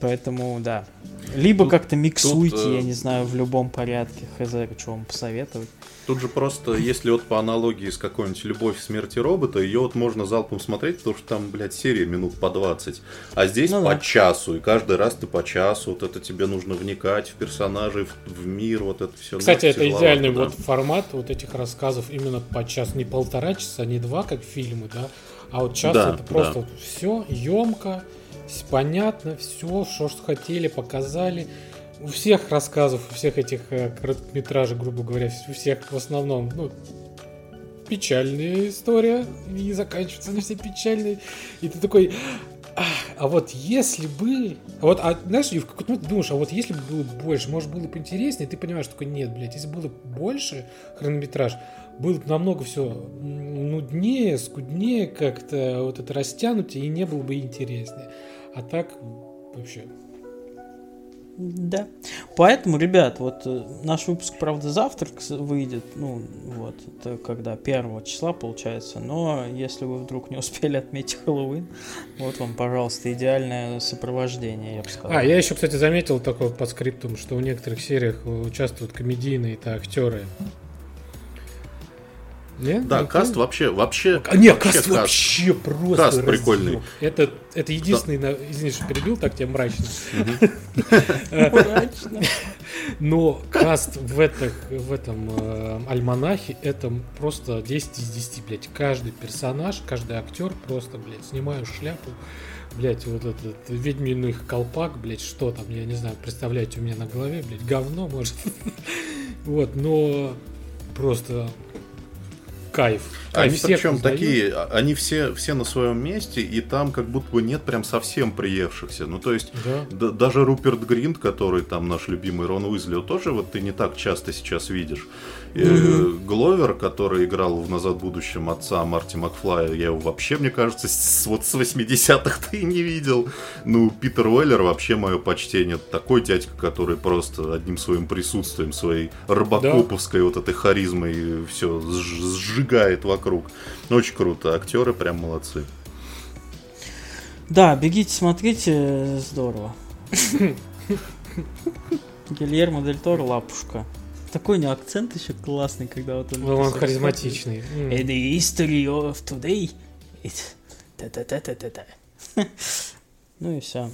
Поэтому, да. Либо Тут- как-то миксуйте, тут, э, я не знаю, в любом порядке, хз, что вам посоветовать. Тут же просто, если вот по аналогии с какой-нибудь «Любовь, смерти робота», ее вот можно залпом смотреть, потому что там, блядь, серия минут по 20. А здесь Ну по да. часу, и каждый раз ты по часу, вот это тебе нужно вникать в персонажей, в, в мир, вот это все. Кстати, это идеальный вот формат вот этих рассказов именно по час. Не полтора часа, не два, как фильмы, да, а вот час Да, это просто да. вот все емко, понятно, все, что ж хотели, показали. У всех рассказов, у всех этих э, короткометражек, грубо говоря, у всех в основном, ну, печальная история, и заканчиваются они все печальные. И ты такой, «Ах, а вот если бы... А вот, а, знаешь, в какой-то момент думаешь, а вот если бы было больше, может, было бы интереснее, ты понимаешь, такой, нет, блядь, если было больше хронометраж, было бы намного все нуднее, скуднее как-то, вот это растянутее, и не было бы интереснее. А так, вообще... Да. Поэтому, ребят, вот э, наш выпуск, правда, завтра кс- выйдет, ну, вот, это когда первого числа получается, но если вы вдруг не успели отметить Хэллоуин, вот вам, пожалуйста, идеальное сопровождение, я бы сказал. А, я еще, кстати, заметил такой по скриптум, что в некоторых сериях участвуют комедийные-то актеры. Нет? Да, Не каст вообще, вообще... А, нет, вообще каст вообще просто Каст разъеб. прикольный. Это, это единственный, на- извини, что перебил, так тебе мрачно. Мрачно. Но каст в, этих, в этом э, альманахе это просто 10 из 10, блядь. Каждый персонаж, каждый актер просто, блядь, снимаю шляпу. Блять, вот этот ведьминый колпак, блять, что там, я не знаю, представляете у меня на голове, блять, говно, может. Вот, но просто кайф. Кайф Они причем такие, они все, все на своем месте, и там как будто бы нет прям совсем приевшихся. Ну, то есть, Да. д- даже Руперт Гринт, который там наш любимый Рон Уизли, тоже вот ты не так часто сейчас видишь. Э, Гловер, который играл в «Назад в будущем» отца Марти Макфлая, я его вообще, мне кажется, с, вот с 80-х ты и не видел. Ну, Питер Уэллер вообще мое почтение. Такой дядька, который просто одним своим присутствием, своей робокоповской вот этой харизмой все сжигает вокруг. Очень круто. Актеры прям молодцы. Да, бегите, смотрите, здорово. Гильермо Дель Торо Лапушка. Такой у него акцент еще классный, когда вот он... Ну, он харизматичный. And the history of today is... Та-та-та-та-та. Ну и все.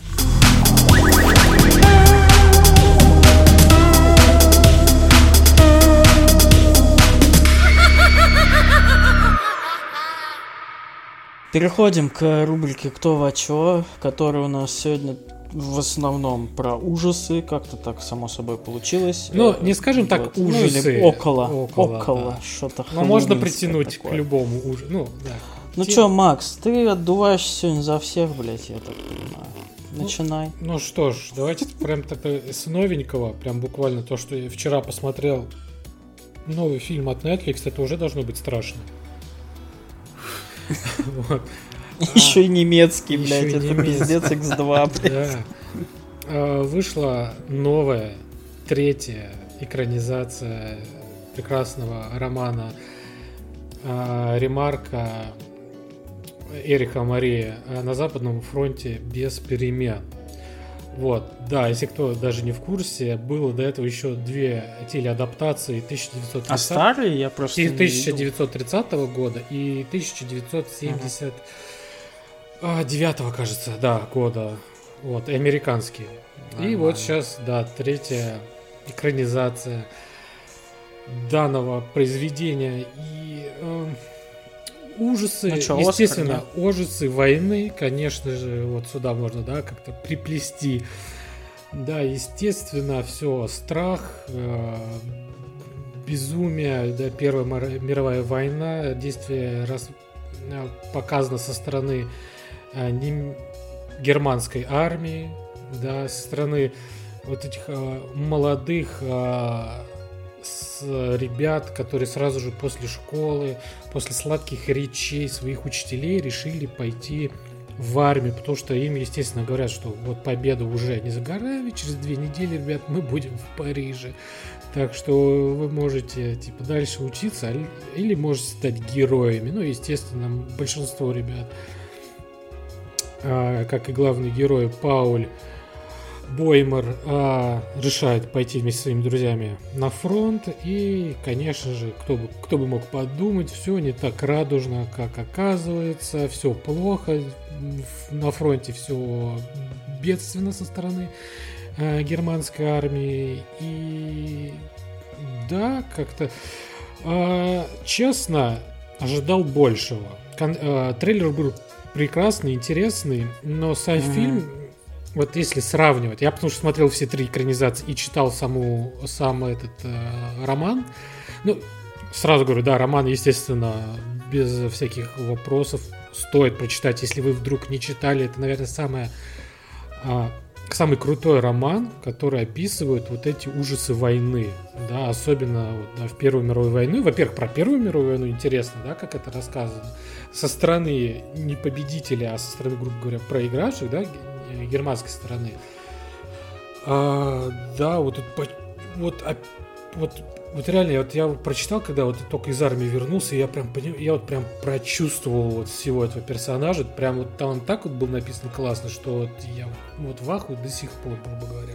Переходим к рубрике «Кто во чё», которая у нас сегодня в основном про ужасы, как-то так само собой получилось. Ну, не скажем так, Вот. Ну, ужасы. или около, Около, около, да. что-то Но можно хэллоуинское притянуть такое. к любому ужасу. Ну, да. Ну Те- чё, Макс, ты отдуваешься сегодня за всех, блядь, я так понимаю. Ну, Начинай. Ну что ж, давайте прям так с новенького, прям буквально то, что я вчера посмотрел новый фильм от Netflix, это уже должно быть страшно. Вот. Еще и немецкий, еще блядь, и это пиздец X2, блядь. Да. А, Вышла новая, третья экранизация прекрасного романа а, Ремарка Эрика Мария а, на Западном фронте без перемен. Вот, да, если кто даже не в курсе, было до этого еще две телеадаптации 1930 А старые я просто не видел. 1930 года и 1979, кажется, да, года. Вот, и американские. И Нормально. вот сейчас, да, третья экранизация данного произведения. И э, ужасы, Ну чё, естественно, Оскар, ужасы войны, конечно же, вот сюда можно, да, как-то приплести. Да, естественно, все, страх, э, безумие, да, Первая мировая война, действие раз, э, показано со стороны э, нем- германской армии, да, со стороны вот этих э, молодых э, с ребят, которые сразу же после школы, после сладких речей своих учителей решили пойти в армию, потому что им, естественно, говорят, что вот победа уже не за горами, через две недели, ребят, мы будем в Париже. Так что вы можете, типа, дальше учиться, а- или можете стать героями. Ну, естественно, большинство ребят, а, как и главный герой Пауль Боймер, а, решает пойти вместе со своими друзьями на фронт. И, конечно же, кто бы, кто бы мог подумать, все не так радужно, как оказывается, все плохо, на фронте все бедственно со стороны э, германской армии. И да, как-то а, честно, ожидал большего. Кон- а, трейлер был прекрасный, интересный, но сам Мгм. фильм, вот если сравнивать, я потому что смотрел все три экранизации и читал саму, сам этот э, роман, ну, сразу говорю, да, роман, естественно, без всяких вопросов стоит прочитать, если вы вдруг не читали, это, наверное, самое а, самый крутой роман, который описывает вот эти ужасы войны, да, особенно вот, да, в Первую мировую войну. Во-первых, про Первую мировую войну интересно, да, как это рассказано. Со стороны не победителя, а со стороны, грубо говоря, проигравших, да, ге- германской стороны. А, да, вот, по- вот, а- вот, вот реально, вот я прочитал, когда вот только из армии вернулся, я прям я вот прям прочувствовал вот всего этого персонажа, прям вот там так вот был написан классно, что вот я вот в ахуе до сих пор, грубо говоря.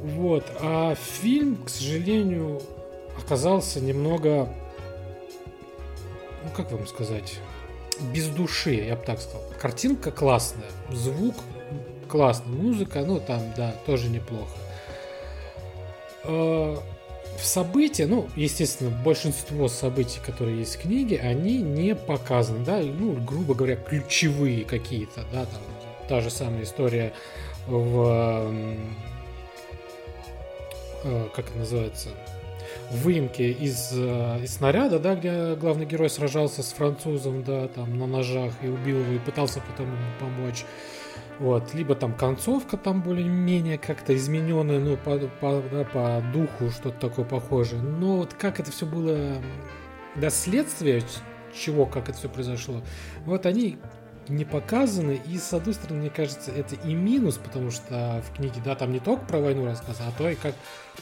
Вот, а фильм, к сожалению, оказался немного, ну как вам сказать, без души, я бы так сказал. Картинка классная, звук классный, музыка, ну там, да, тоже неплохо. В события, ну, естественно, большинство событий, которые есть в книге, они не показаны, да, ну, грубо говоря, ключевые какие-то, да, там, та же самая история в, э, как это называется, выемке из, э, из снаряда, да, где главный герой сражался с французом, да, там, на ножах и убил его, и пытался потом ему помочь. Вот, либо там концовка там более-менее как-то измененная, ну, по, по, да, по духу что-то такое похожее. Но вот как это все было до следствия, чего, как это все произошло, вот они не показаны, и с одной стороны, мне кажется, это и минус, потому что в книге, да, там не только про войну рассказано, а то и как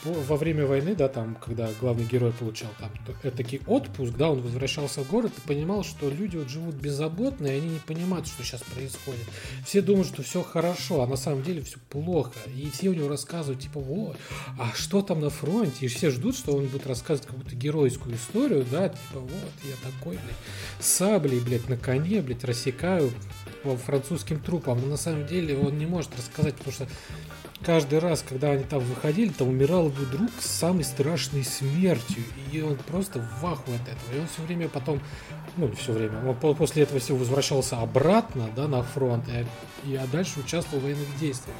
во время войны, да, там, когда главный герой получал там такой отпуск, да, он возвращался в город и понимал, что люди вот живут беззаботно, и они не понимают, что сейчас происходит. Все думают, что все хорошо, а на самом деле все плохо. И все у него рассказывают, типа, вот, а что там на фронте? И все ждут, что он будет рассказывать какую-то геройскую историю, да, типа, вот, я такой, блядь, саблей, блядь, на коне, блядь, рассекаю по французским трупам. Но на самом деле он не может рассказать, потому что каждый раз, когда они там выходили, там умирал его друг с самой страшной смертью. И он просто в аху от этого. И он все время потом, ну не все время, он после этого всего возвращался обратно, да, на фронт, и, и а дальше участвовал в военных действиях.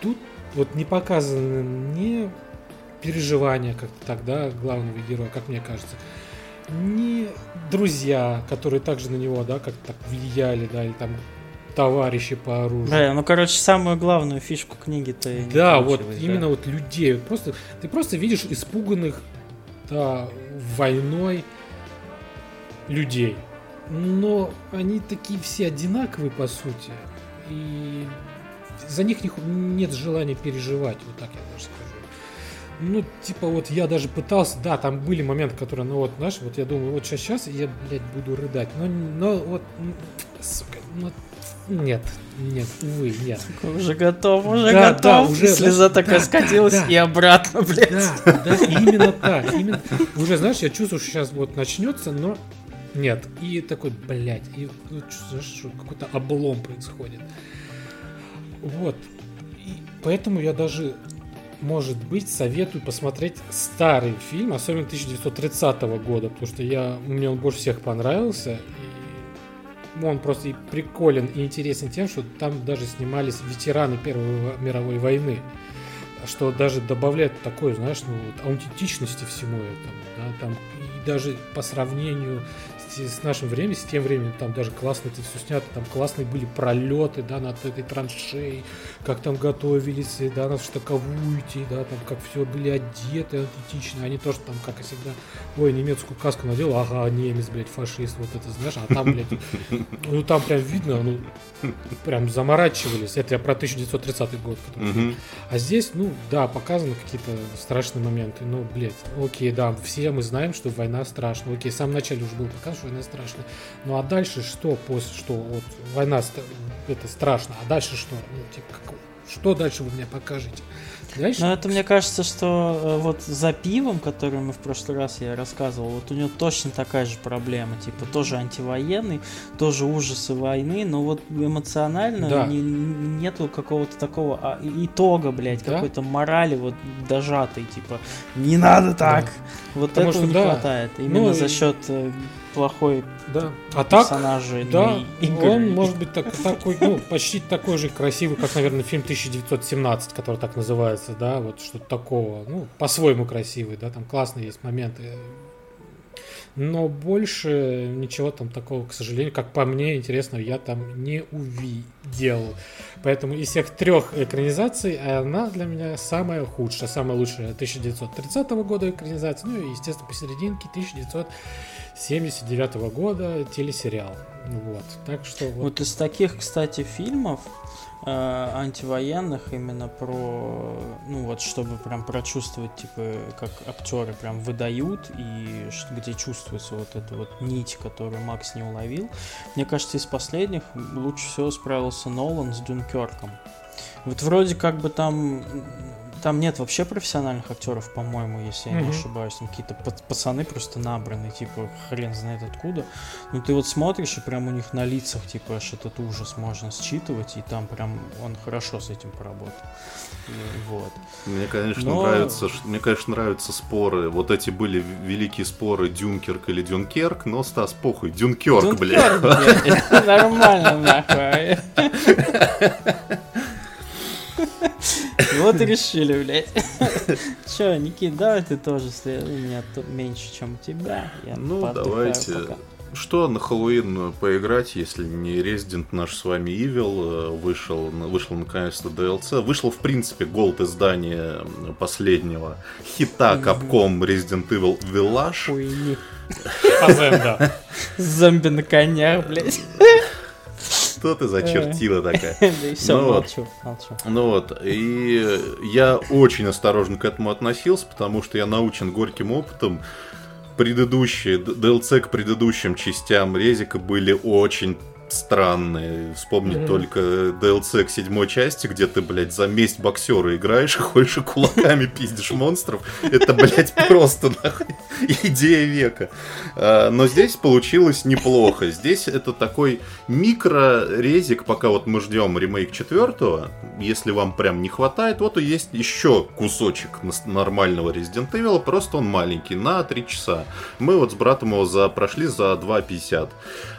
Тут вот не показаны ни переживания как-то тогда главного героя, как мне кажется, ни друзья, которые также на него, да, как-то так влияли, да, или там товарищи по оружию. Да, ну, короче, самую главную фишку книги-то Да, вот да? именно вот людей. Вот просто, ты просто видишь испуганных да, войной людей. Но они такие все одинаковые, по сути. И за них нет желания переживать, вот так я даже скажу. Ну, типа, вот я даже пытался, да, там были моменты, которые, ну вот, знаешь, вот я думаю, вот сейчас, сейчас я, блядь, буду рыдать. Но, но вот, сука, ну, нет, нет, увы, нет. Уже готов, уже да, готов. Да, уже, Слеза да, такая да, скатилась да, и обратно, блядь. Да, да, именно так. Именно. Уже, знаешь, я чувствую, что сейчас вот начнется, но нет. И такой, блядь, и чувствуешь, что какой-то облом происходит. Вот. И поэтому я даже, может быть, советую посмотреть старый фильм, особенно 1930 года, потому что я, мне он больше всех понравился. И он просто и приколен и интересен тем, что там даже снимались ветераны Первой мировой войны, что даже добавляет такой, знаешь, ну, вот, аутентичности всему этому, да, там и даже по сравнению с нашим временем, с тем временем, там даже классно это все снято, там классные были пролеты, да, над этой траншеей, как там готовились, да, на штаковую идти, да, там как все были одеты аутентично, они тоже там, как и всегда, ой, немецкую каску надел, ага, немец, блядь, фашист, вот это, знаешь, а там, блядь, ну там прям видно, ну, прям заморачивались, это я про 1930 год, который, а здесь, ну, да, показаны какие-то страшные моменты, ну, блядь, окей, да, все мы знаем, что война страшна, окей, в самом начале уже был показан, война страшная. Ну а дальше что после, что вот война это страшно, а дальше что? Ну, типа, как, что дальше вы мне покажете? Дальше? Ну, это мне кажется, что э, вот за пивом, который мы в прошлый раз я рассказывал, вот у него точно такая же проблема. Типа, тоже антивоенный, тоже ужасы войны, но вот эмоционально да. не, нету какого-то такого а, итога, блядь, да? какой-то морали вот дожатой, типа, не надо так. Да. Вот Потому этого что, не да. хватает. Именно ну, за счет э, плохой да. а персонажей. Да, игры. он может быть так, такой, ну, почти такой же красивый, как, наверное, фильм 1917, который так называется, да, вот что-то такого, ну, по-своему красивый, да, там классные есть моменты. Но больше ничего там такого, к сожалению, как по мне, интересного я там не увидел. Поэтому из всех трех экранизаций она для меня самая худшая, самая лучшая 1930 года экранизация, ну и, естественно, посерединке 1900 79 -го года телесериал. Вот. Так что вот. вот из таких, кстати, фильмов э, антивоенных именно про, ну вот, чтобы прям прочувствовать, типа, как актеры прям выдают и где чувствуется вот эта вот нить, которую Макс не уловил. Мне кажется, из последних лучше всего справился Нолан с Дюнкерком. Вот вроде как бы там там нет вообще профессиональных актеров, по-моему, если я mm-hmm. не ошибаюсь. Там какие-то пацаны просто набраны, типа, хрен знает откуда. Ну, ты вот смотришь, и прям у них на лицах, типа, аж этот ужас можно считывать, и там прям он хорошо с этим поработал. Вот. Мне, конечно, Но... нравится, мне, конечно, нравятся споры. Вот эти были великие споры Дюнкерк или Дюнкерк, но, Стас, похуй, Дюнкерк, блядь. Нормально, нахуй. Вот и решили, блядь. Че, Никит, давай ты тоже у меня меньше, чем у тебя. Я ну, давайте. Что на Хэллоуин поиграть, если не Resident наш с вами Evil, вышел, вышел наконец-то DLC, вышел в принципе голд издание последнего хита Capcom Resident Evil Village. Хуйни. Зомби на конях, блядь. Что ты за чертила такая? Да и все, Ну молчу, молчу. Ну вот, и я очень осторожно к этому относился, потому что я научен горьким опытом. Предыдущие, DLC к предыдущим частям Резика были очень странные. Вспомнить Мгм. только DLC к седьмой части, где ты, блядь, за месть боксера играешь, ходишь и кулаками пиздишь монстров. Это, блядь, просто нахуй идея века. А, Но здесь получилось неплохо. Здесь это такой микро-резик, пока вот мы ждем ремейк четвертого. Если вам прям не хватает, вот и есть еще кусочек нормального Resident Evil, просто он маленький, на 3 часа. Мы вот с братом его за, прошли за 2.50.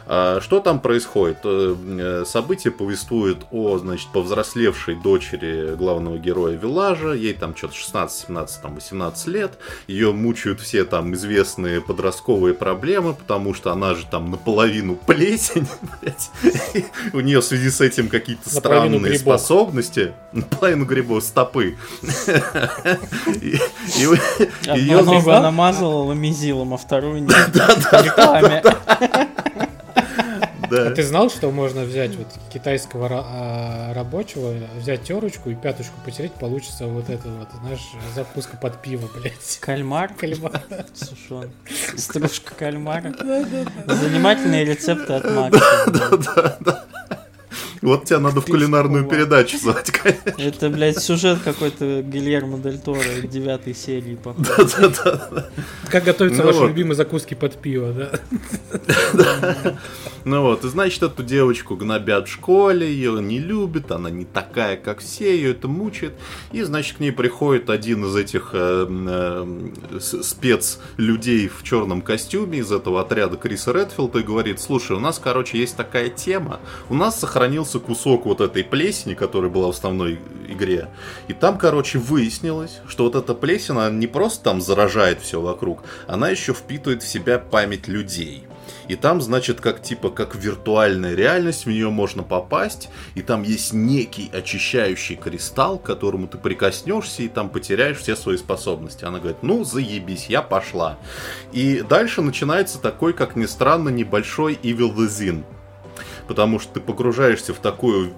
А, Что там происходит? Э, э, Событие повествует о, значит, повзрослевшей дочери главного героя Виллажа. Ей там что-то 16, 17, там 18 лет. Ее мучают все там известные подростковые проблемы, потому что она же там наполовину плесень, У нее в связи с этим какие-то странные способности. Наполовину грибов, стопы. Одну ногу она мазала ламизилом, а вторую нет. В рекламе. да. А ты знал, что можно взять вот китайского а, рабочего, взять терочку и пяточку потереть, получится вот это вот, знаешь, закуска под пиво, блядь. Кальмар Кальмар. сушеный. Стружка кальмара. Занимательные рецепты от Макса. Вот тебя надо в кулинарную передачу звать, конечно. Это, блядь, сюжет какой-то Гильермо Дель Торо девятой серии, походу. Да-да-да. Как готовятся Ну ваши вот. любимые закуски под пиво, да? Ну вот, и значит, эту девочку гнобят в школе, ее не любят, она не такая, как все, ее это мучает. И, значит, к ней приходит один из этих э, э, спецлюдей в черном костюме из этого отряда Криса Редфилда и говорит, слушай, у нас, короче, есть такая тема, у нас сохранился кусок вот этой плесени, которая была в основной игре, и там, короче, выяснилось, что вот эта плесень, она не просто там заражает все вокруг, она еще впитывает в себя память людей. И там, значит, как типа, как виртуальная реальность, в нее можно попасть, и там есть некий очищающий кристалл, к которому ты прикоснешься, и там потеряешь все свои способности. Она говорит, ну, заебись, я пошла. И дальше начинается такой, как ни странно, небольшой Evil Within. Потому что ты погружаешься в такую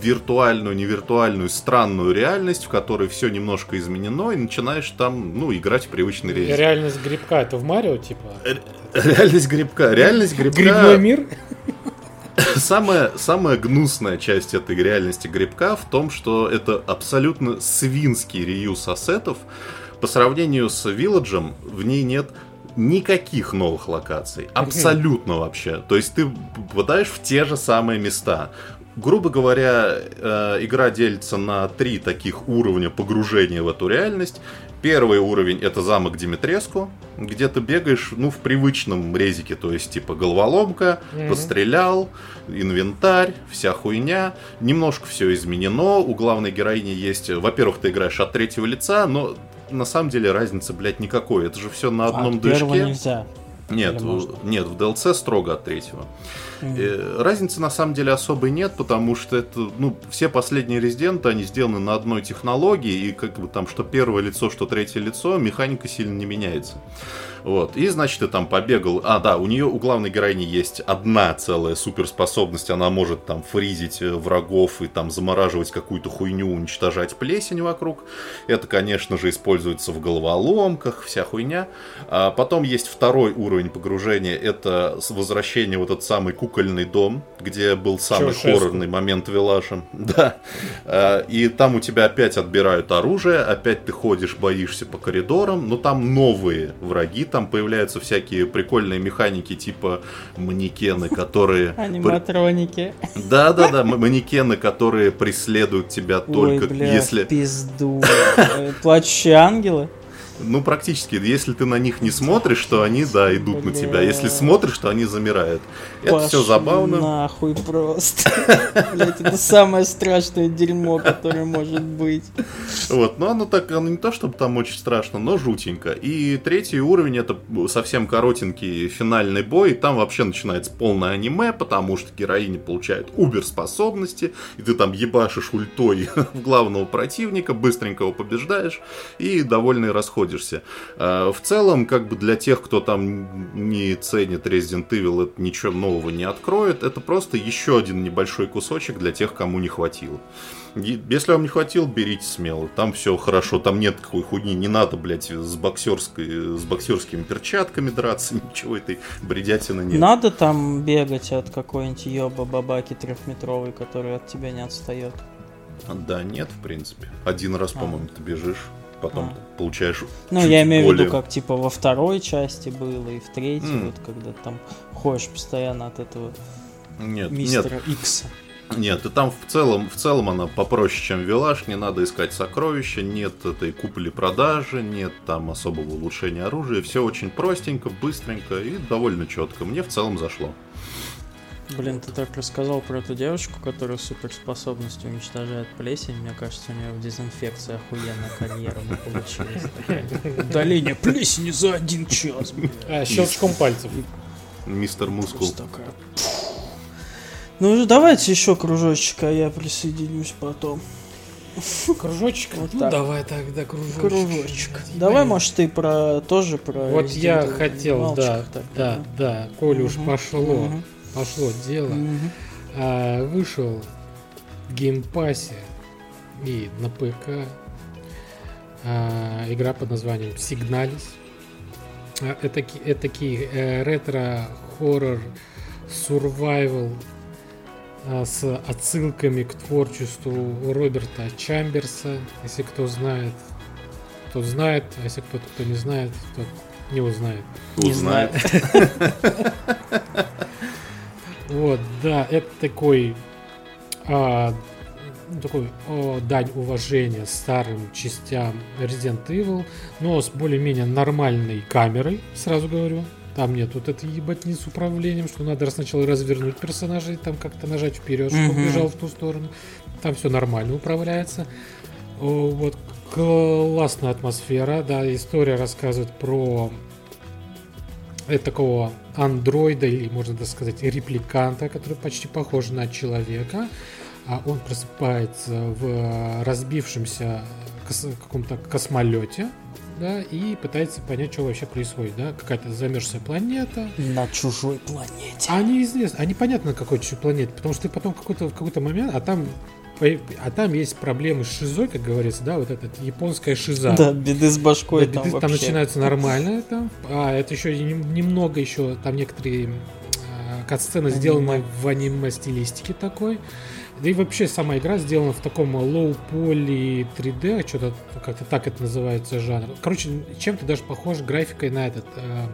виртуальную, невиртуальную, странную реальность, в которой все немножко изменено, и начинаешь там, ну, играть в привычный рейс. Реальность грибка это в Марио, типа? Реальность грибка. Реальность грибка... Грибной мир? Самая, самая гнусная часть этой реальности грибка в том, что это абсолютно свинский реюз ассетов. По сравнению с Вилладжем, в ней нет никаких новых локаций. Абсолютно вообще. То есть ты попадаешь в те же самые места. Грубо говоря, э, игра делится на три таких уровня погружения в эту реальность. Первый уровень это замок Димитреску, где ты бегаешь, ну, в привычном резике, то есть типа головоломка, Мгм. пострелял, инвентарь, вся хуйня. Немножко все изменено. У главной героини есть, во-первых, ты играешь от третьего лица, но на самом деле разницы, блядь, никакой. Это же все на одном А, движке. нельзя. Нет, нет, в DLC строго от третьего. Э, Разницы на самом деле особой нет, потому что это, ну, все последние резиденты, они сделаны на одной технологии, и как бы там что первое лицо, что третье лицо, механика сильно не меняется. Вот. И, значит, ты там побегал. А, да, у нее, у главной героини есть одна целая суперспособность. Она может там фризить э, врагов и там замораживать какую-то хуйню, уничтожать плесень вокруг. Это, конечно же, используется в головоломках, вся хуйня. А потом есть второй уровень погружения. Это возвращение в этот самый кукольный дом, где был самый Чаушеску. хоррорный момент Вилашем. Да. А, И там у тебя опять отбирают оружие, опять ты ходишь, боишься по коридорам, но там новые враги, там появляются всякие прикольные механики, типа манекены, которые... Аниматроники. Да-да-да, манекены, которые преследуют тебя только Ой, бля, если... пизду. Э, Плачущие ангелы? Ну, практически, если ты на них не смотришь, то они, да, идут на тебя. Если Бля. смотришь, то они замирают. Это все Пошли забавно. Нахуй просто. Блять, это самое страшное дерьмо, которое может быть. Вот, но оно так, оно не то, чтобы там очень страшно, но жутенько. И третий уровень это совсем коротенький финальный бой, и там вообще начинается полное аниме, потому что героиня получает убер способности, и ты там ебашишь ультой в главного противника, быстренько его побеждаешь, и довольный расходишься. Находишься. А, в целом, как бы для тех, кто там не ценит Resident Evil, это ничего нового не откроет. Это просто еще один небольшой кусочек для тех, кому не хватило. Если вам не хватило, берите смело. Там все хорошо, там нет такой хуйни. Не надо, блядь, с, боксерской, с боксерскими перчатками драться, ничего этой бредятины нет. Надо там бегать от какой-нибудь ёба бабаки трехметровой, который от тебя не отстает. Да, нет, в принципе. Один раз, а. по-моему, ты бежишь, потом а. получаешь. Ну, я имею более... в виду, как типа во второй части было и в третьей, mm. вот когда там ходишь постоянно от этого нет, мистера нет. Икса. Нет, и там в целом, в целом она попроще, чем Вилаж, не надо искать сокровища, нет этой купли-продажи, нет там особого улучшения оружия, все очень простенько, быстренько и довольно четко. Мне в целом зашло. Блин, ты так рассказал про эту девушку, которая суперспособностью уничтожает плесень. Мне кажется, у нее в дезинфекции охуенная карьера бы получилась. Удаление плесени за один час. А, щелчком пальцев. Мистер Мускул. Ну, давайте еще кружочек, а я присоединюсь потом. Кружочек? Вот ну, так. давай тогда кружочек. Кружочек. Давай, может, ты про тоже про. Вот я хотел, да, да, да, коли угу. уж пошло, угу. Пошло дело. Угу. А, вышел в Game Pass е и на ПК а, игра под названием Signalis. А, это, это такие э, ретро-хоррор survival а, с отсылками к творчеству Роберта Чамберса. Если кто знает, тот знает, а если кто-то кто не знает, тот не узнает. Не знает. Вот, да, это такой а, такой о, дань уважения старым частям Resident Evil, но с более-менее нормальной камерой, сразу говорю. Там нет вот этой ебатни с управлением, что надо сначала развернуть персонажа и там как-то нажать вперед, чтобы mm-hmm. бежал в ту сторону. Там все нормально управляется. Вот классная атмосфера, да, история рассказывает про такого андроида, или можно так сказать, репликанта, который почти похож на человека. А он просыпается в разбившемся кос- каком-то космолете, да, и пытается понять, что вообще происходит, да, какая-то замерзшая планета. На чужой планете. А неизвестно, а непонятно на какой чужой планете, потому что ты потом какой-то, в какой-то момент, а там а там есть проблемы с шизой, как говорится, да, вот эта японская шиза. Да, беды с башкой да, там беды, Там начинаются нормально, там, а это еще немного еще, там некоторые э, кат-сцены сделаны в аниме-стилистике такой. Да и вообще сама игра сделана в таком low-poly 3D, что-то как-то так это называется жанр. Короче, чем-то даже похож графикой на этот э,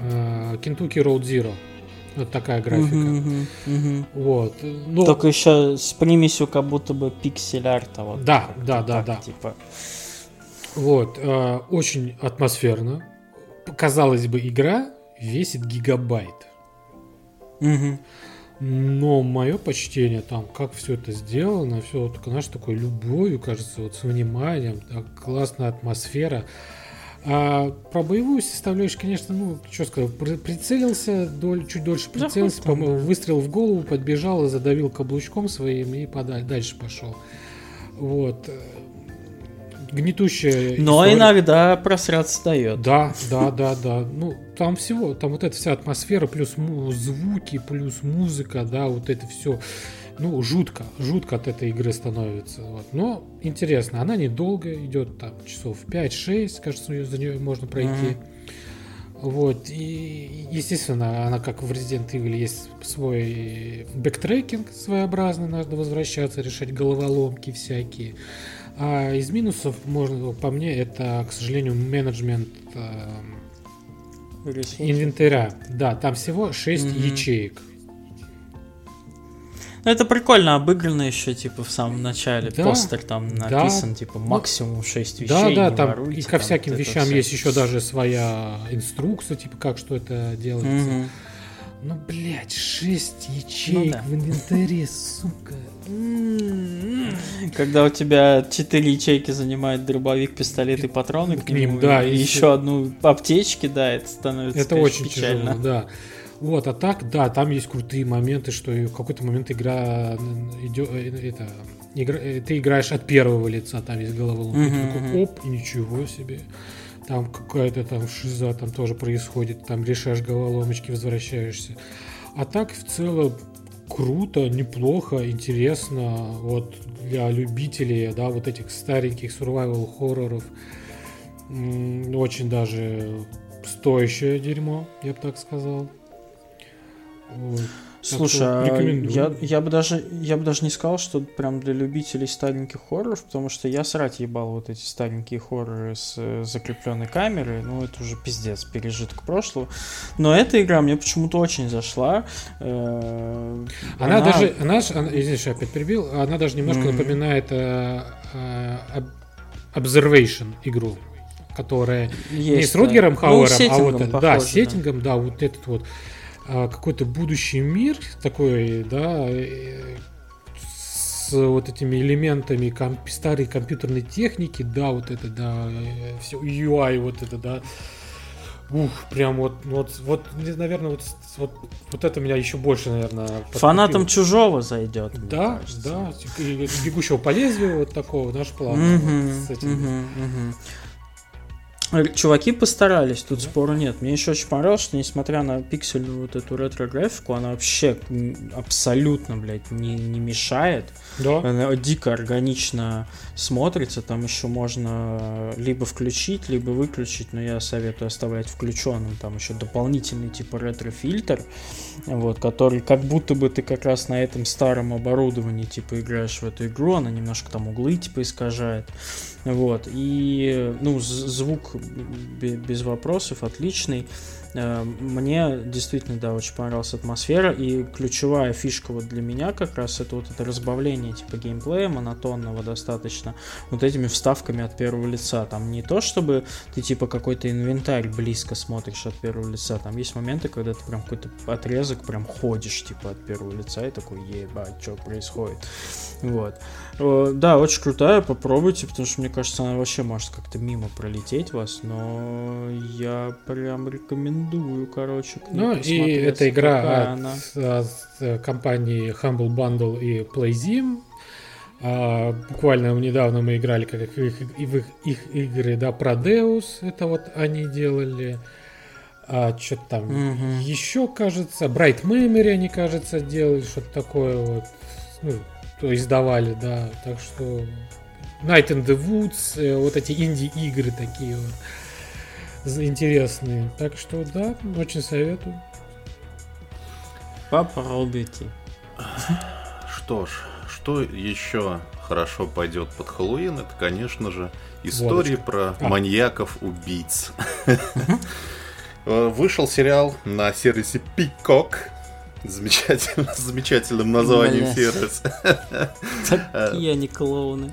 э, Kentucky Road Zero. Вот такая графика. Uh-huh, uh-huh. Вот. Ну, Только еще с примесью как будто бы пиксель-арта. Вот, да, да, да, да. Типа. Вот. Э, очень атмосферно. Казалось бы, игра весит гигабайт. Угу. Но мое почтение там, как все это сделано, все вот, знаешь, такой любовью, кажется, вот с вниманием, так, классная атмосфера. А про боевую составляющую, конечно, ну, что сказать, прицелился, доль, чуть дольше прицелился, да. выстрел в голову, подбежал и задавил каблучком своим и подаль, дальше пошел. Вот гнетущая Но история. иногда просраться дает. Да, да, да, да. Ну, там всего, там вот эта вся атмосфера, плюс звуки, плюс музыка, да, вот это все. Ну, жутко, жутко от этой игры становится. Вот. Но интересно, она недолго идет, там, часов 5-6, кажется, за нее можно пройти. Mm-hmm. Вот, и, естественно, она как в Resident Evil есть свой backtracking своеобразный, надо возвращаться, решать головоломки всякие. А из минусов, можно, по мне, это, к сожалению, менеджмент э, инвентаря. Да, там всего 6 mm-hmm. ячеек. Ну, это прикольно обыграно еще, типа, в самом начале. Да, Постер там написан, да. типа, ну, максимум 6 вещей. Да, да, там воруйте, и ко всяким там, вещам есть еще даже своя инструкция, типа, как что это делается. Mm-hmm. Ну, блядь, 6 ячеек ну, да. в инвентаре, сука. Когда у тебя 4 ячейки занимает дробовик, пистолет и патроны к, к ним, да, и еще одну аптечки, да, это становится Это очень печально. тяжело, да. Вот, а так, да, там есть крутые моменты, что в какой-то момент игра идет, это, игра, ты играешь от первого лица, там есть головоломка, mm-hmm. такой, оп, ничего себе. Там какая-то там шиза там тоже происходит, там решаешь головоломочки, возвращаешься. А так в целом круто, неплохо, интересно. Вот для любителей, да, вот этих стареньких survival хорроров очень даже стоящее дерьмо, я бы так сказал. Слушай, а я, я, бы даже, я бы даже не сказал, что прям для любителей стареньких хорроров, потому что я срать ебал вот эти старенькие хорроры с э, закрепленной камерой. Ну, это уже пиздец, пережиток прошлого. Но эта игра мне почему-то очень зашла. Э, она, она даже, она, она извини, я опять перебил, она даже немножко mm-hmm. напоминает э, э, Observation игру которая Есть, не с Рутгером да. Хауэром, ну, а вот похоже, да, сеттингом, да. да, вот этот вот а, какой-то будущий мир такой, да, э, с вот этими элементами комп старой компьютерной техники, да, вот это, да, э, все UI, вот это, да. Ух, прям вот, вот, вот, наверное, вот, вот, вот это меня еще больше, наверное, подкупило. Фанатам чужого зайдет. Да, да, и бегущего по лезвию вот такого, наш план. Mm-hmm, с этим. Mm-hmm, mm-hmm. Чуваки постарались, тут спору нет. Мне еще очень понравилось, что несмотря на пиксельную вот эту ретро-графику, она вообще абсолютно, блядь, не, не мешает. Да. Она дико органично смотрится. Там еще можно либо включить, либо выключить, но я советую оставлять включенным. Там еще дополнительный типа ретро-фильтр, вот, который как будто бы ты как раз на этом старом оборудовании типа играешь в эту игру, она немножко там углы типа искажает. Вот. И, ну, звук без вопросов, отличный. Э, мне действительно, да, очень понравилась атмосфера, и ключевая фишка вот для меня как раз это вот это разбавление типа геймплея монотонного достаточно вот этими вставками от первого лица. Там не то, чтобы ты типа какой-то инвентарь близко смотришь от первого лица, там есть моменты, когда ты прям какой-то отрезок прям ходишь типа от первого лица и такой, ебать, что происходит. Вот. Э, да, очень крутая, попробуйте, потому что мне кажется, она вообще может как-то мимо пролететь вас, но я прям рекомендую, короче, к ней Ну и эта игра от, она. от э, компании Humble Bundle и PlayZim. А, буквально недавно мы играли как их, их, их, их игры, да, про Deus, это вот они делали. А что-то там угу. еще, кажется, Bright Memory они, кажется, делали, что-то такое вот. Ну, издавали, да. Так что Night in the Woods, э, вот эти инди-игры такие вот интересные. Так что да, очень советую. Попробуйте. Что ж, что еще хорошо пойдет под Хэллоуин, это, конечно же, истории Водочка. про а. маньяков-убийц. Э, вышел сериал на сервисе Peacock Замечательно, замечательным названием сервис. Такие они клоуны.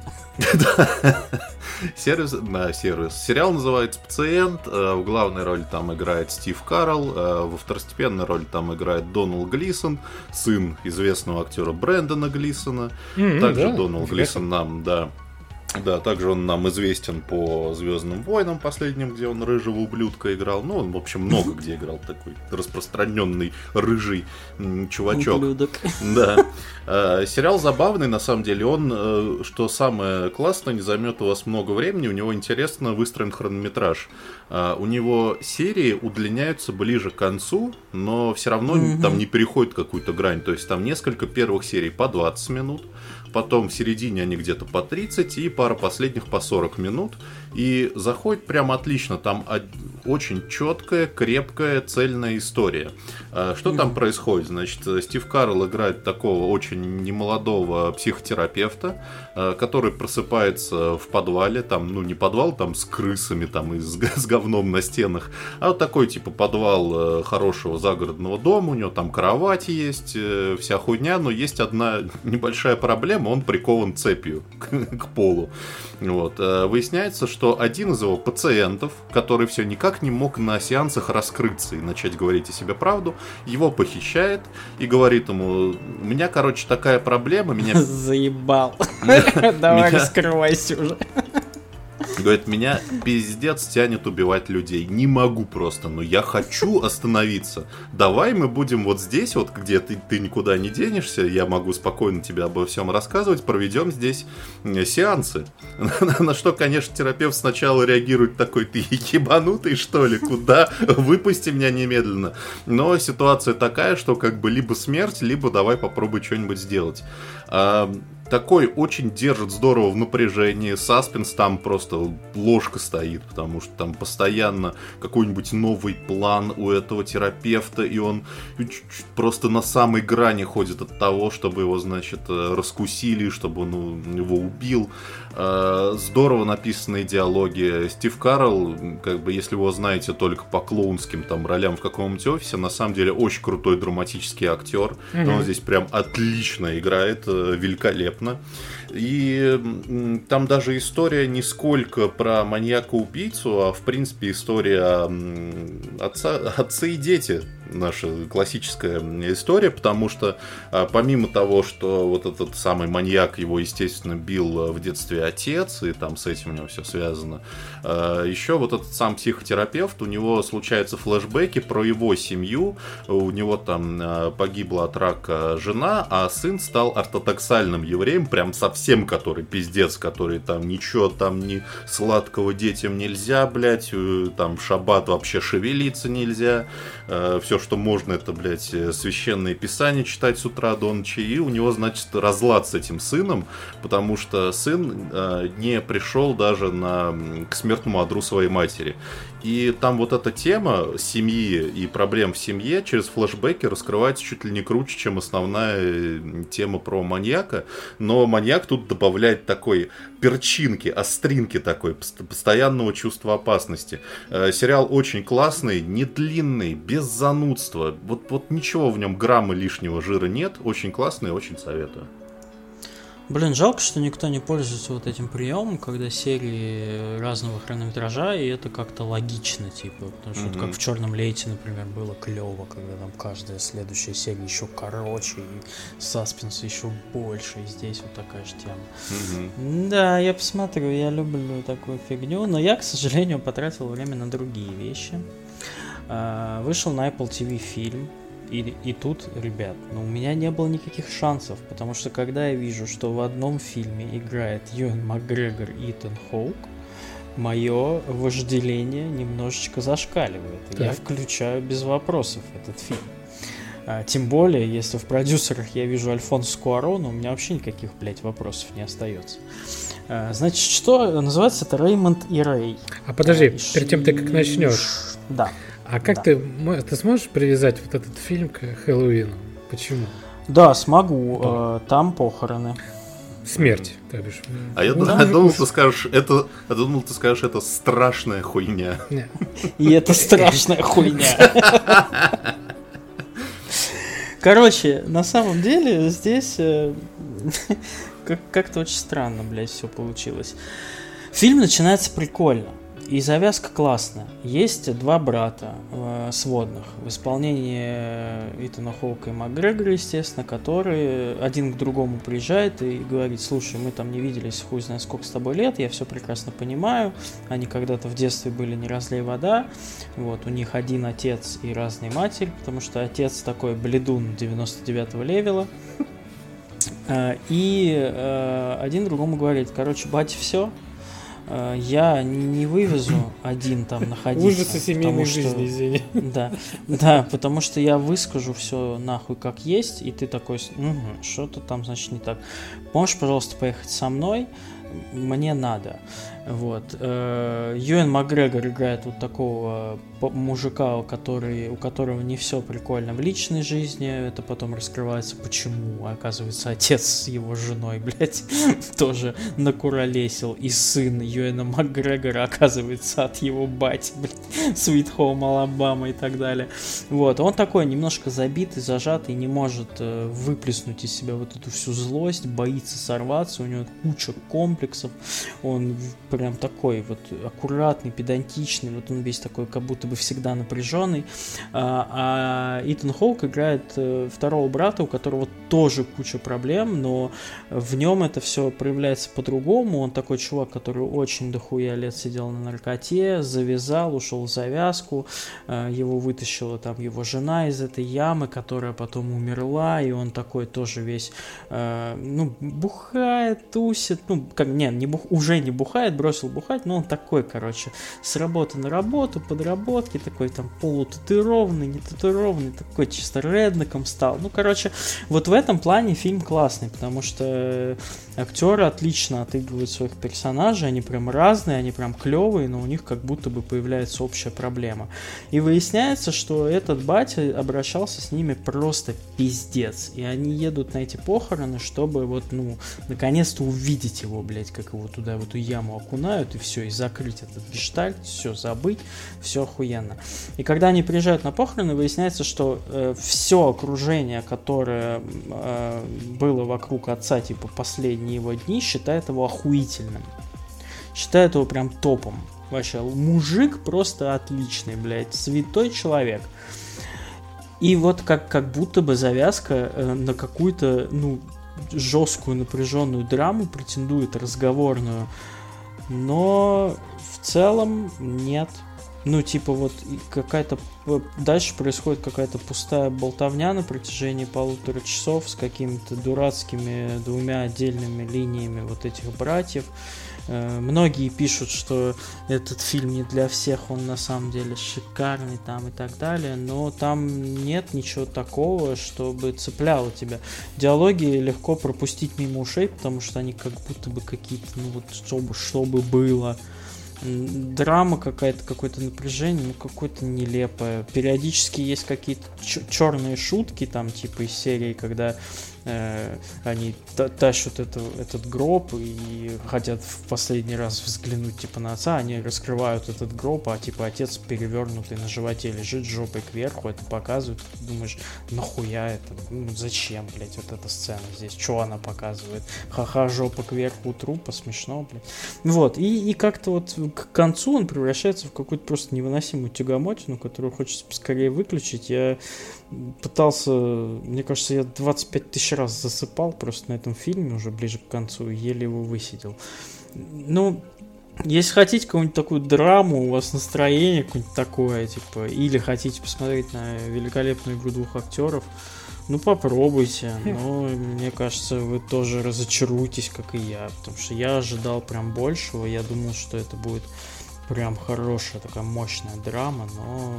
Сервис, да, сервис. Сериал называется «Пациент». Э, в главной роли там играет Стив Карл. Э, во второстепенной роли там играет Донал Глисон, сын известного актера Брэндона Глисона. Также Донал Глисон нам, да, да, также он нам известен по Звездным войнам последним, где он рыжего ублюдка играл. Ну, он, в общем, много где играл такой распространенный рыжий чувачок. Ублюдок. Да. А, сериал забавный, на самом деле. Он, э, что самое классное, не займет у вас много времени. У него интересно выстроен хронометраж. А, у него серии удлиняются ближе к концу, но все равно там не переходит какую-то грань. То есть там несколько первых серий по 20 минут потом в середине они где-то по 30 и пара последних по 40 минут. И заходит прям отлично, там очень четкая, крепкая, цельная история. А, что там происходит? Значит, Стив Карл играет такого очень немолодого психотерапевта, который просыпается в подвале, там, ну не подвал, там с крысами, там и с, с говном на стенах, а вот такой типа подвал э, хорошего загородного дома, у него там кровать есть, э, вся хуйня, но есть одна небольшая проблема, он прикован цепью к, к полу. Вот. Э, выясняется, что один из его пациентов, который все никак не мог на сеансах раскрыться и начать говорить о себе правду, его похищает и говорит ему, у меня, короче, такая проблема, меня... Заебал. Давай раскрывайся уже. Говорит, меня пиздец тянет убивать людей. Не могу просто, но я хочу остановиться. Давай мы будем вот здесь, вот где ты, ты никуда не денешься, я могу спокойно тебе обо всем рассказывать, проведем здесь сеансы. На что, конечно, терапевт сначала реагирует такой, ты ебанутый, что ли, куда? Выпусти меня немедленно. Но ситуация такая, что как бы либо смерть, либо давай попробуй что-нибудь сделать. Такой очень держит здорово в напряжении. Саспенс там просто ложка стоит, потому что там постоянно какой-нибудь новый план у этого терапевта, и он просто на самой грани ходит от того, чтобы его, значит, э, раскусили, чтобы он его убил. Э, здорово написанные диалоги. Стив Карл, как бы, если вы его знаете только по клоунским там ролям в каком-нибудь офисе, на самом деле очень крутой драматический актер. Mm-hmm. Он здесь прям отлично играет, э, великолепно. И там даже история не сколько про маньяка-убийцу, а в принципе история отца, отца и дети. Наша классическая история, потому что а, помимо того, что вот этот самый маньяк его, естественно, бил в детстве отец, и там с этим у него все связано, а, еще вот этот сам психотерапевт, у него случаются флешбеки про его семью, у него там а, погибла от рака жена, а сын стал ортодоксальным евреем, прям совсем который пиздец, который там ничего там ни сладкого детям нельзя, блядь, э, там шаббат вообще шевелиться нельзя, все все, что можно, это, блядь, э, священные писания читать с утра до ночи, и у него, значит, разлад с этим сыном, потому что сын э, не пришел даже на, к смертному одру своей матери. И там вот эта тема семьи и проблем в семье через флешбеки раскрывается чуть ли не круче, чем основная э, тема про маньяка. Но маньяк тут добавляет такой перчинки, остринки такой, постоянного чувства опасности. Э, сериал очень классный, не длинный, без занудства. Вот, вот ничего в нем грамма лишнего жира нет. Очень классный, очень советую. Блин, жалко, что никто не пользуется вот этим приемом, когда серии разного хронометража, и это как-то логично, типа, потому что вот как в Черном лейте, например, было клево, когда там каждая следующая серия еще короче, и саспенс еще больше, и здесь вот такая же тема. Mm-hmm. Да, я посмотрю, я люблю такую фигню, но я, к сожалению, потратил время на другие вещи. А, вышел на Apple TV фильм и, и тут, ребят, ну, у меня не было никаких шансов, потому что когда я вижу, что в одном фильме играет Юэн Макгрегор и Итан Хоук, мое вожделение немножечко зашкаливает. Так. Я включаю без вопросов этот фильм. А, тем более, если в продюсерах я вижу Альфонсо Куарона, у меня вообще никаких, блядь, вопросов не остается. А, значит, что называется это Реймонд и Рэй. А подожди, а, перед тем ты как начнешь. Да. А как да. ты, ты сможешь привязать вот этот фильм к Хэллоуину? Почему? Да, смогу. Да. Э, там похороны. Смерть, то бишь. А я, ну, я думал, ты скажешь, это, я думал, ты скажешь, это страшная хуйня. И это страшная хуйня. Короче, на самом деле здесь э, как-то очень странно, блядь, все получилось. Фильм начинается прикольно. И завязка классная. Есть два брата э, сводных в исполнении Итана Хоука и Макгрегора, естественно, которые один к другому приезжает и говорит, слушай, мы там не виделись хуй знает сколько с тобой лет, я все прекрасно понимаю, они когда-то в детстве были не разлей вода, вот, у них один отец и разный матерь, потому что отец такой бледун 99-го левела, э, и э, один другому говорит, короче, батя, все, Э, я не вывезу один там находиться. Ужасы семейной что, жизни, извини. Да, да, потому что я выскажу все нахуй как есть, и ты такой, угу, что-то там, значит, не так. Можешь, пожалуйста, поехать со мной? Мне надо. Вот. Э, Юэн Макгрегор играет вот такого мужика, у, который, у которого не все прикольно в личной жизни. Это потом раскрывается, почему. Оказывается, отец с его женой, блядь, тоже накуролесил. И сын Юэна Макгрегора оказывается от его бати, блядь, Sweet Home Alabama и так далее. Вот. Он такой немножко забитый, зажатый, не может э, выплеснуть из себя вот эту всю злость, боится сорваться, у него куча комплексов. Он прям такой вот аккуратный, педантичный, вот он весь такой, как будто бы всегда напряженный. А, а Итан Хоук играет э, второго брата, у которого тоже куча проблем, но в нем это все проявляется по-другому. Он такой чувак, который очень дохуя лет сидел на наркоте, завязал, ушел в завязку, э, его вытащила там его жена из этой ямы, которая потом умерла, и он такой тоже весь, э, ну, бухает, тусит, ну, как, не, не бух, уже не бухает, бросил бухать, но он такой, короче, с работы на работу, подработки, такой там полутатуированный, не татуированный, такой чисто реднеком стал. Ну, короче, вот в этом плане фильм классный, потому что актеры отлично отыгрывают своих персонажей, они прям разные, они прям клевые, но у них как будто бы появляется общая проблема. И выясняется, что этот батя обращался с ними просто пиздец. И они едут на эти похороны, чтобы вот, ну, наконец-то увидеть его, блядь, как его туда в эту яму окунают, и все, и закрыть этот гештальт, все забыть, все охуенно. И когда они приезжают на похороны, выясняется, что э, все окружение, которое э, было вокруг отца, типа, последние его дни, считает его охуительным. Считает его прям топом. Вообще, мужик просто отличный, блядь, святой человек. И вот как, как будто бы завязка э, на какую-то, ну, жесткую напряженную драму претендует разговорную, но в целом нет. Ну, типа вот какая-то... Дальше происходит какая-то пустая болтовня на протяжении полутора часов с какими-то дурацкими двумя отдельными линиями вот этих братьев. Э, многие пишут, что этот фильм не для всех, он на самом деле шикарный там и так далее, но там нет ничего такого, чтобы цепляло тебя. Диалоги легко пропустить мимо ушей, потому что они как будто бы какие-то, ну вот, чтобы, чтобы было драма какая-то, какое-то напряжение, ну какое-то нелепое. Периодически есть какие-то черные шутки там, типа из серии, когда они тащат это, этот гроб и хотят в последний раз взглянуть типа на отца, они раскрывают этот гроб, а типа отец перевернутый на животе лежит жопой кверху, это показывают, ты думаешь, нахуя это, ну зачем, блядь, вот эта сцена здесь, что она показывает, ха-ха, жопа кверху трупа, смешно, блядь. Вот, и, и как-то вот к концу он превращается в какую-то просто невыносимую тягомотину, которую хочется поскорее выключить, я пытался, мне кажется, я 25 тысяч раз засыпал просто на этом фильме уже ближе к концу еле его высидел. Ну, если хотите какую-нибудь такую драму, у вас настроение какое-нибудь такое, типа, или хотите посмотреть на великолепную игру двух актеров, ну попробуйте, но мне кажется, вы тоже разочаруетесь, как и я, потому что я ожидал прям большего, я думал, что это будет прям хорошая такая мощная драма, но,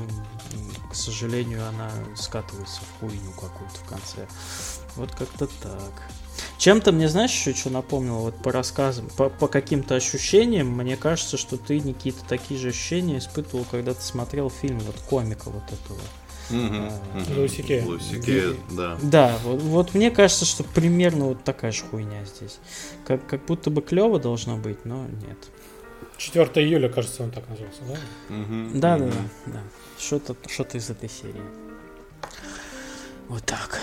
к сожалению, она скатывается в хуйню какую-то в конце. Вот как-то так. Чем-то мне, знаешь, еще что напомнило, вот по рассказам, по, по каким-то ощущениям, мне кажется, что ты, Никита, такие же ощущения испытывал, когда ты смотрел фильм вот комика вот этого. Лусике. Лусике, да. Да, вот, вот мне кажется, что примерно вот такая же хуйня здесь. Как, как будто бы клево должно быть, но нет. 4 июля, кажется, он так назывался, да? Угу, да, угу. да, да, да. Что-то, что-то из этой серии. Вот так.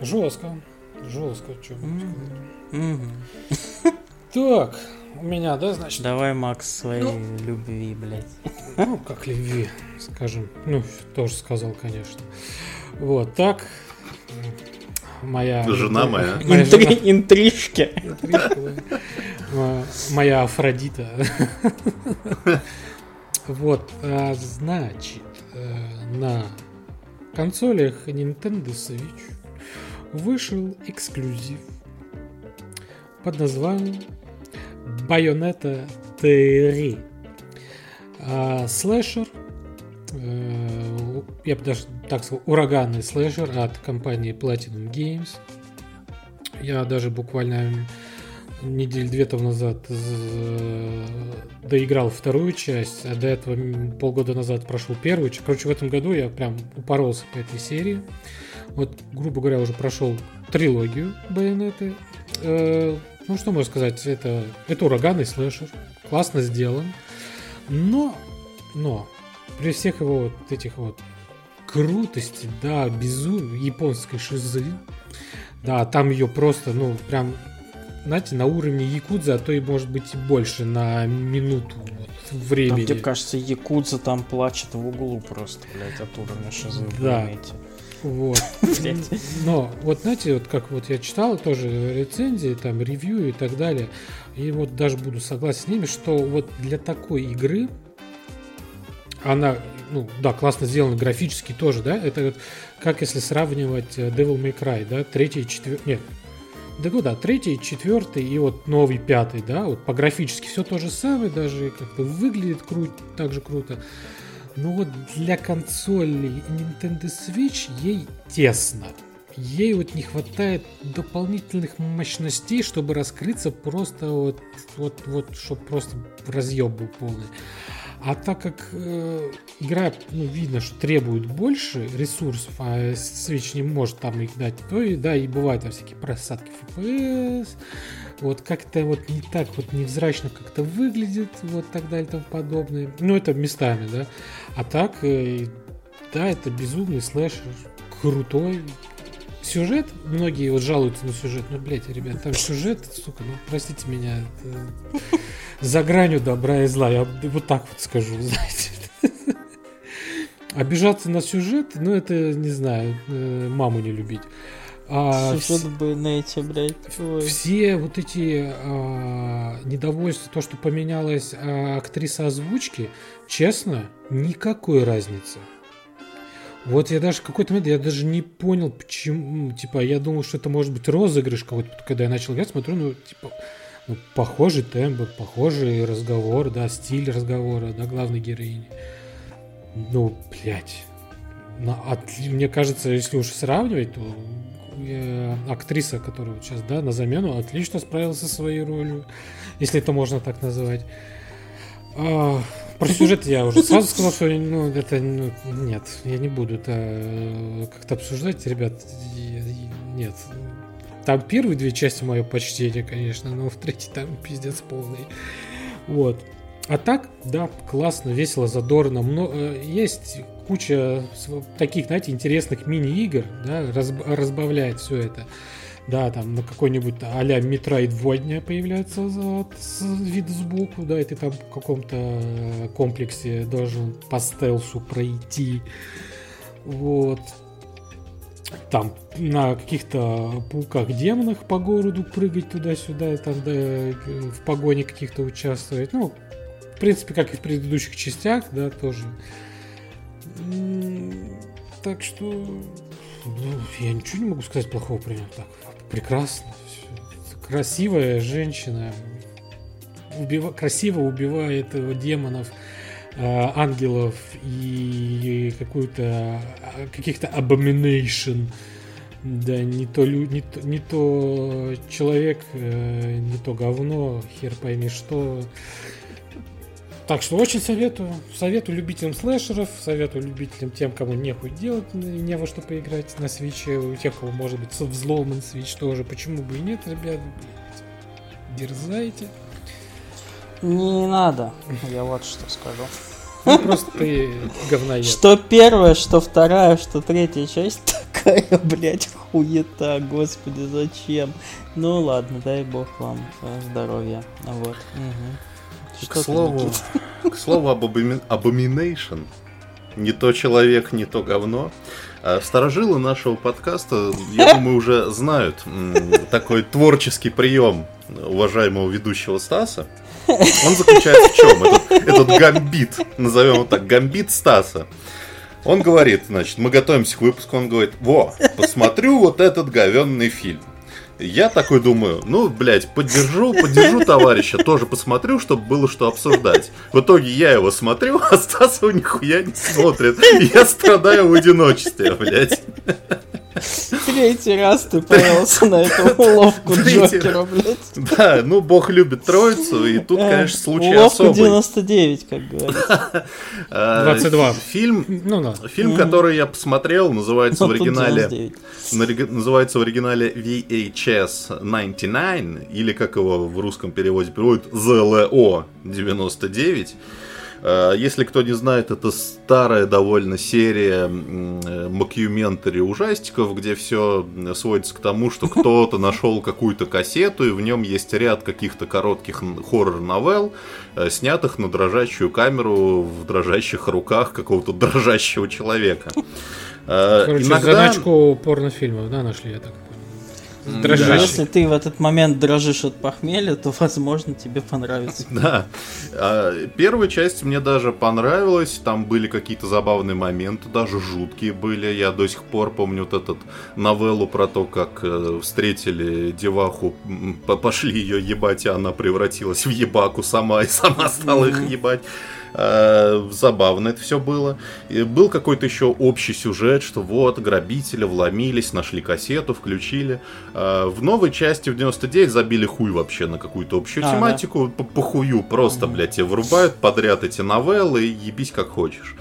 Жестко. Жестко, что угу. Так, у меня, да, значит? Давай, Макс, своей ну, любви, блядь. Ну, как любви, скажем. Ну, тоже сказал, конечно. Вот, так. Моя... Жена моя. Интри... Интрижки. Моя Афродита. Вот, а, значит, э, на консолях Nintendo Switch вышел эксклюзив под названием Bayonetta 3. А, слэшер, э, я бы даже так сказал, ураганный слэшер от компании Platinum Games. Я даже буквально недель две тому назад доиграл вторую часть, а до этого полгода назад прошел первую. Короче, в этом году я прям упоролся по этой серии. Вот, грубо говоря, уже прошел трилогию Байонеты. Э, ну, что можно сказать, это, это ураганный слэшер. Классно сделан. Но, но, при всех его вот этих вот крутости, да, безумия, японской шизы, да, там ее просто, ну, прям знаете, на уровне Якудзы, а то и может быть и больше на минуту вот, времени. Да, мне кажется, Якудза там плачет в углу просто, блядь, от уровня шизы. Да. Вот. Но вот знаете, вот как вот я читал тоже рецензии, там ревью и так далее, и вот даже буду согласен с ними, что вот для такой игры она, ну да, классно сделана графически тоже, да, это как если сравнивать э, Devil May Cry, да, третий и четвертый, нет, да, ну да, третий, четвертый и вот новый пятый, да, вот по графически все то же самое, даже как бы выглядит кру- так же круто. Но вот для консоли Nintendo Switch ей тесно. Ей вот не хватает дополнительных мощностей, чтобы раскрыться просто вот, вот, вот, чтобы просто разъеб был полный. А так как э, игра, ну, видно, что требует больше ресурсов, а Switch не может там их дать, то и да, и бывают там всякие просадки FPS, вот как-то вот не так вот невзрачно как-то выглядит, вот так далее и тому подобное. Ну, это местами, да. А так, э, да, это безумный слэшер, крутой, сюжет, многие вот жалуются на сюжет, ну, блядь, ребят, там сюжет, сука, ну, простите меня, это за гранью добра и зла, я вот так вот скажу, знаете. Обижаться на сюжет, ну, это, не знаю, э, маму не любить. А Сюжет в Байонете, блядь. Ой. Все вот эти а, недовольства, то, что поменялась а, актриса озвучки, честно, никакой разницы. Вот я даже какой-то момент, я даже не понял, почему, типа, я думал, что это может быть розыгрыш какой-то, когда я начал играть, смотрю, ну, типа, ну, похожий тембр, похожий разговор, да, стиль разговора, да, главной героини. Ну, блядь. Ну, от, мне кажется, если уж сравнивать, то э, актриса, которая сейчас, да, на замену, отлично справилась со своей ролью, если это можно так называть. А, про сюжет я уже сразу сказал, что ну, это ну, нет, я не буду это э, как-то обсуждать, ребят. Нет. Там первые две части мое почтение, конечно, но в третьей там пиздец полный. Вот. А так, да, классно, весело, задорно. Мно... Э, есть куча таких, знаете, интересных мини-игр, да, раз... разбавляет все это. Да, там на какой-нибудь а-ля Metroidvania появляется с вид сбоку, да, и ты там в каком-то э, комплексе должен по стелсу пройти. Вот. Там на каких-то пауках-демонах по городу прыгать туда-сюда, там да, в погоне каких-то участвовать. Ну, в принципе, как и в предыдущих частях, да, тоже. Так что, ну, я ничего не могу сказать плохого про него. Так, прекрасно. Красивая женщина. Убива... Красиво убивает демонов, э, ангелов и какую-то а, каких-то abomination. Да, не то, не, то, не то человек, э, не то говно, хер пойми что. Так что очень советую. Советую любителям слэшеров, советую любителям тем, кому нехуй делать, не во что поиграть на свече. У тех, кого может быть взломан свеч тоже. Почему бы и нет, ребят? Дерзайте. Не надо, я вот что скажу. Ну, просто ты говноед. Что первая, что вторая, что третья часть такая, блядь, хуета, господи, зачем? Ну ладно, дай бог вам здоровья. Вот. Угу. К слову, к слову об Abomination. Не то человек, не то говно. А старожилы нашего подкаста, я думаю, уже знают такой творческий прием уважаемого ведущего Стаса. Он заключается в чем? Этот, этот гамбит, назовем его так, гамбит Стаса. Он говорит, значит, мы готовимся к выпуску, он говорит, во, посмотрю вот этот говенный фильм. Я такой думаю, ну, блядь, поддержу, поддержу товарища, тоже посмотрю, чтобы было что обсуждать. В итоге я его смотрю, а Стас его нихуя не смотрит. Я страдаю в одиночестве, блядь. Третий раз ты повелся на эту уловку Джокера, блядь. Да, ну бог любит троицу, и тут, э, конечно, случай особый. Уловка 99, как говорится. 22. А, фильм, ну, да. фильм, который я посмотрел, называется в оригинале... Называется в оригинале VHS 99, или как его в русском переводе переводят, ZLO 99. Э, если кто не знает, это старая довольно серия макюментари ужастиков, где все сводится к тому, что кто-то нашел какую-то кассету, и в нем есть ряд каких-то коротких хоррор-новелл, э, снятых на дрожащую камеру в дрожащих руках какого-то дрожащего человека. Э, Короче, Иногда... заначку порнофильмов, да, нашли, я так Дрожащий. Если ты в этот момент дрожишь от похмелья, то, возможно, тебе понравится. Да. А, первая часть мне даже понравилась. Там были какие-то забавные моменты, даже жуткие были. Я до сих пор помню вот этот новеллу про то, как э, встретили деваху, пошли ее ебать, и она превратилась в ебаку сама и сама стала их ебать. Э, забавно это все было. И был какой-то еще общий сюжет, что вот грабители вломились, нашли кассету, включили. Э, в новой части в 99 забили хуй вообще на какую-то общую а, тематику. Да? По, по хую просто, блядь, тебе вырубают подряд эти новеллы и ебись как хочешь.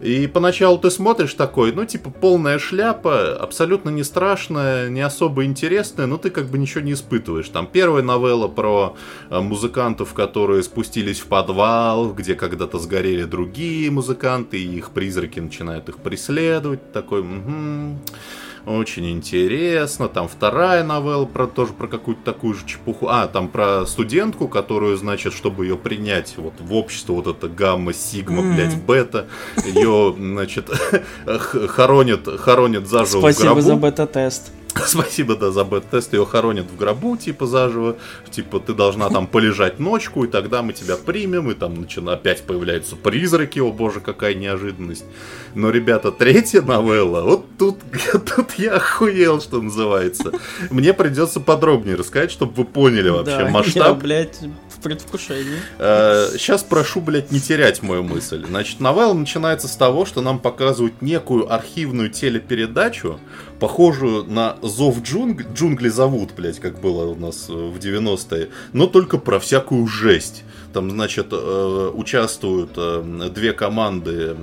И поначалу ты смотришь такой, ну, типа, полная шляпа, абсолютно не страшная, не особо интересная, но ты как бы ничего не испытываешь. Там первая новелла про э, музыкантов, которые спустились в подвал, где когда-то сгорели другие музыканты, и их призраки начинают их преследовать. Такой, угу очень интересно. Там вторая новелла про тоже про какую-то такую же чепуху. А, там про студентку, которую, значит, чтобы ее принять вот в общество, вот это гамма, сигма, mm-hmm. блядь, бета, ее, значит, хоронят, хоронят заживо Спасибо в гробу. за бета-тест. Спасибо, да, за бет-тест. Ее хоронят в гробу, типа, заживо. Типа, ты должна там полежать ночку, и тогда мы тебя примем. И там начина... опять появляются призраки. О боже, какая неожиданность. Но, ребята, третья новелла, вот тут, тут я охуел, что называется. Мне придется подробнее рассказать, чтобы вы поняли вообще да, масштаб. Я, блядь, в предвкушении. Сейчас э, прошу, блядь, не терять мою мысль. Значит, новелла начинается с того, что нам показывают некую архивную телепередачу, похожую на «Зов джунг... джунгли зовут», блядь, как было у нас э, в 90-е, но только про всякую жесть. Там, значит, э, участвуют э, две команды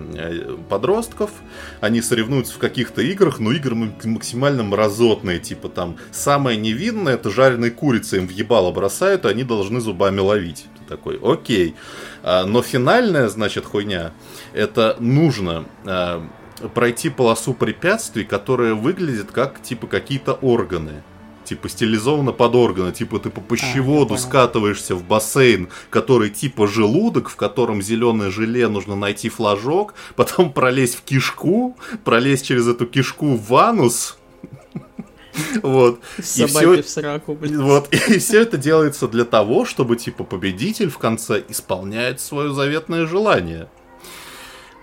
подростков, они соревнуются в каких-то играх, но игры максимально мразотные, типа там самое невинное, это жареные курицы им в ебало бросают, и они должны зубами ловить. такой, окей. А, но финальная, значит, хуйня, это нужно пройти полосу препятствий, которая выглядит как типа какие-то органы. Типа стилизовано под органы, типа ты по пищеводу а, скатываешься в бассейн, который типа желудок, в котором зеленое желе нужно найти флажок, потом пролезть в кишку, пролезть через эту кишку в анус, вот. И все, в сраку, блин. Вот. И все это делается для того, чтобы, типа, победитель в конце исполняет свое заветное желание.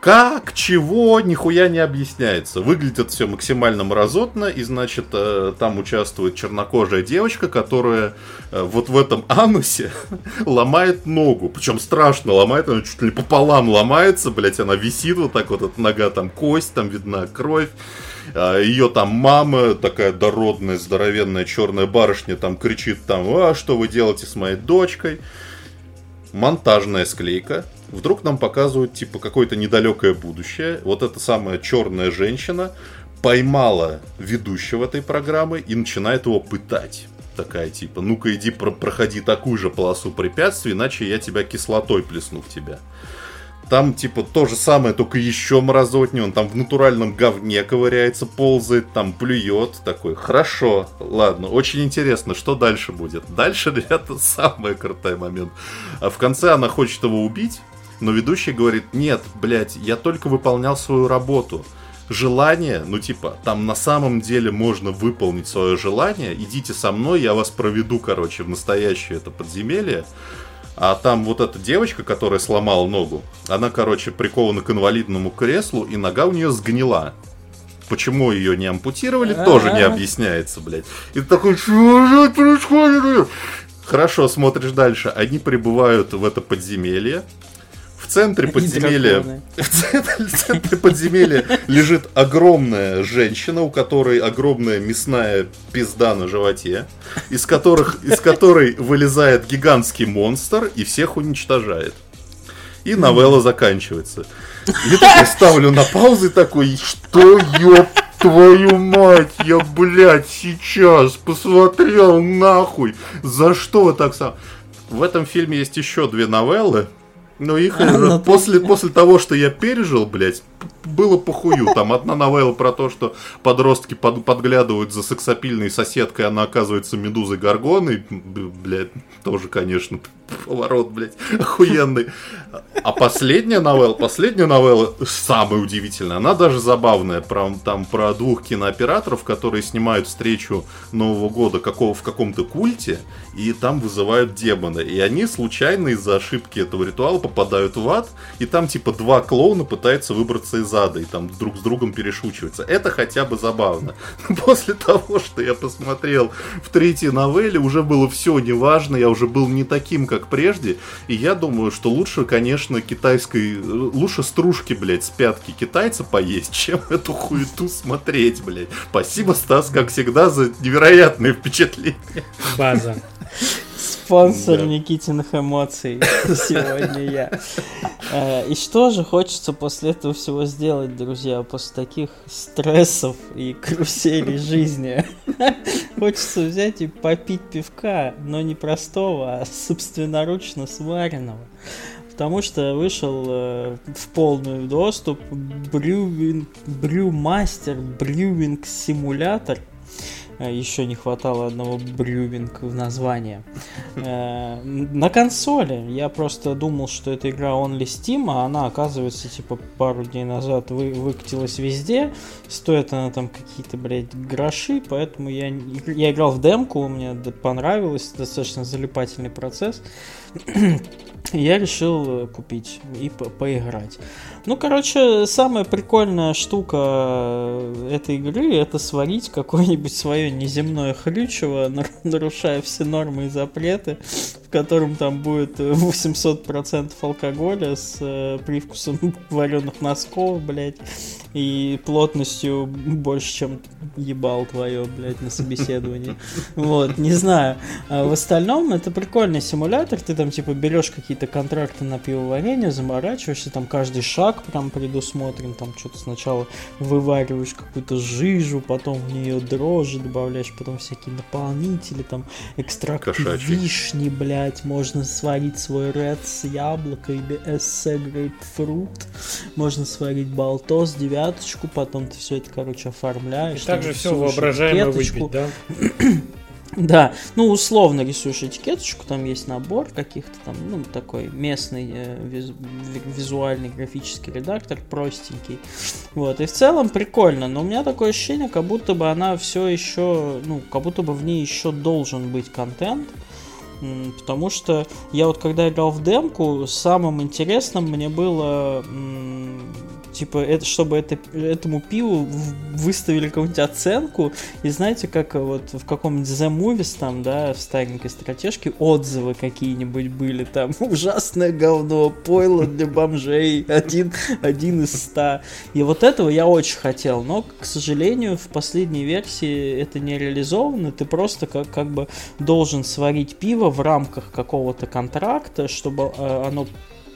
Как, чего, нихуя не объясняется. Выглядит все максимально мразотно, и, значит, э, там участвует чернокожая девочка, которая э, вот в этом анусе ломает ногу. Причем страшно ломает, она чуть ли пополам ломается, блять, она висит вот так вот, эта нога там кость, там видна кровь. А, Ее там мама, такая дородная, здоровенная черная барышня, там кричит там, а что вы делаете с моей дочкой? Монтажная склейка, вдруг нам показывают, типа, какое-то недалекое будущее. Вот эта самая черная женщина поймала ведущего этой программы и начинает его пытать. Такая, типа, ну-ка иди про проходи такую же полосу препятствий, иначе я тебя кислотой плесну в тебя. Там, типа, то же самое, только еще мразотнее. Он там в натуральном говне ковыряется, ползает, там плюет. Такой, хорошо, ладно, очень интересно, что дальше будет. Дальше, ребята, самый крутой момент. А в конце она хочет его убить, но ведущий говорит, нет, блядь, я только выполнял свою работу. Желание, ну типа, там на самом деле можно выполнить свое желание, идите со мной, я вас проведу, короче, в настоящее это подземелье. А там вот эта девочка, которая сломала ногу, она, короче, прикована к инвалидному креслу, и нога у нее сгнила. Почему ее не ампутировали, тоже не объясняется, блядь. И ты такой, что происходит? Хорошо, смотришь дальше. Они прибывают в это подземелье центре подземелья, в центре, подземелья лежит огромная женщина, у которой огромная мясная пизда на животе, из которых, из которой вылезает гигантский монстр и всех уничтожает. И новелла заканчивается. Я такой ставлю на паузу и такой, что ёб твою мать, я, блядь, сейчас посмотрел нахуй. За что вы так сам... В этом фильме есть еще две новеллы, Ну, их а, после, после того, что я пережил, блядь, было похую. Там одна новелла про то, что подростки под, подглядывают за сексапильной соседкой, она оказывается медузой Гаргоной. Блядь, тоже, конечно, поворот, блядь, охуенный. А последняя новелла, последняя новелла самая удивительная. Она даже забавная. Про, там про двух кинооператоров, которые снимают встречу Нового года какого, в каком-то культе, и там вызывают демона. И они случайно из-за ошибки этого ритуала попадают в ад, и там типа два клоуна пытаются выбраться из ада, и там друг с другом перешучиваются. Это хотя бы забавно. После того, что я посмотрел в третьей новелле, уже было все неважно, я уже был не таким, как прежде, и я думаю, что лучше, конечно, китайской, лучше стружки, блядь, с пятки китайца поесть, чем эту хуету смотреть, блядь. Спасибо, Стас, как всегда, за невероятные впечатления. База. Спонсор да. Никитиных эмоций сегодня я. Э, и что же хочется после этого всего сделать, друзья, после таких стрессов и каруселей жизни? Хочется взять и попить пивка, но не простого, а собственноручно сваренного потому что вышел э, в полный доступ Brewing, Brewmaster Brewing Simulator Э, еще не хватало одного брювинг в названии. Э, на консоли я просто думал, что эта игра only Steam, а она, оказывается, типа пару дней назад вы, выкатилась везде. Стоит она там какие-то, блядь, гроши, поэтому я, я играл в демку, мне понравилось, достаточно залипательный процесс. я решил э, купить и по поиграть. Ну, короче, самая прикольная штука э, этой игры это сварить какое-нибудь свое неземное хрючево, нарушая все нормы и запреты, в котором там будет 800% алкоголя с э, привкусом вареных носков, блядь, и плотностью больше, чем ебал твое, блядь, на собеседовании. Вот, не знаю. А в остальном это прикольный симулятор, ты там типа берешь какие-то контракты на пивоварение, заморачиваешься, там каждый шаг прям предусмотрен, там что-то сначала вывариваешь какую-то жижу, потом в нее дрожжи добавляешь, потом всякие наполнители, там экстракт вишни, блядь, можно сварить свой ред с яблока или эссе грейпфрут, можно сварить болтос, девяточку, потом ты все это, короче, оформляешь. И также все воображаемо выпить, да? Да, ну условно рисуешь этикеточку, там есть набор каких-то там, ну такой местный э, визу, визуальный графический редактор, простенький. Вот, и в целом прикольно, но у меня такое ощущение, как будто бы она все еще, ну, как будто бы в ней еще должен быть контент. Потому что я вот когда играл в демку, самым интересным мне было типа, это, чтобы это, этому пиву выставили какую-нибудь оценку, и знаете, как вот в каком-нибудь The Movies там, да, в старенькой стратежке отзывы какие-нибудь были, там, ужасное говно, пойло для бомжей, один, один из ста. И вот этого я очень хотел, но, к сожалению, в последней версии это не реализовано, ты просто как, как бы должен сварить пиво в рамках какого-то контракта, чтобы э, оно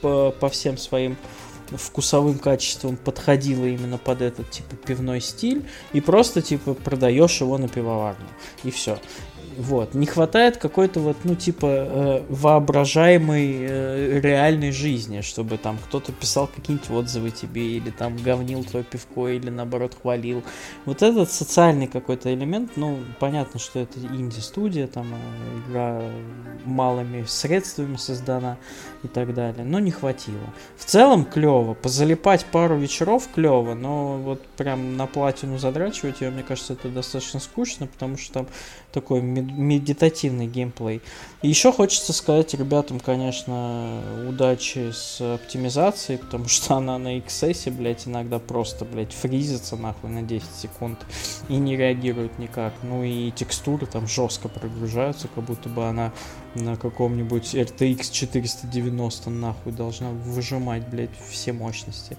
по, по всем своим вкусовым качеством подходило именно под этот типа пивной стиль и просто типа продаешь его на пивоварню и все вот. Не хватает какой-то вот, ну, типа, э, воображаемой э, реальной жизни, чтобы там кто-то писал какие-нибудь отзывы тебе, или там говнил твое пивко, или наоборот хвалил. Вот этот социальный какой-то элемент, ну, понятно, что это инди-студия, там э, игра малыми средствами создана и так далее, но не хватило. В целом клево, позалипать пару вечеров клево, но вот прям на платину задрачивать ее, мне кажется, это достаточно скучно, потому что там такой медитативный геймплей. И еще хочется сказать ребятам, конечно, удачи с оптимизацией, потому что она на XS, блядь, иногда просто, блядь, фризится нахуй на 10 секунд и не реагирует никак. Ну и текстуры там жестко прогружаются, как будто бы она на каком-нибудь RTX 490 нахуй должна выжимать, блядь, все мощности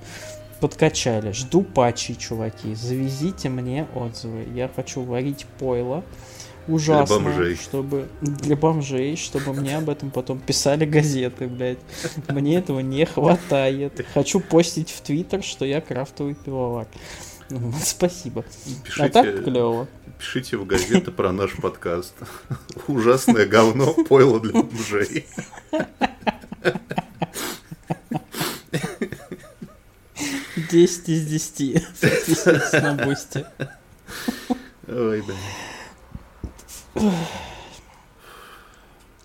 подкачали. Жду патчи, чуваки. Завезите мне отзывы. Я хочу варить пойло ужасно, для бомжей. чтобы для бомжей, чтобы мне об этом потом писали газеты, блядь. Мне этого не хватает. Хочу постить в Твиттер, что я крафтовый пивовар. Спасибо. Пишите, а так клево. Пишите в газеты про наш подкаст. Ужасное говно, пойло для бомжей. 10 из 10. Подписывайтесь на Boosty. Ой, да.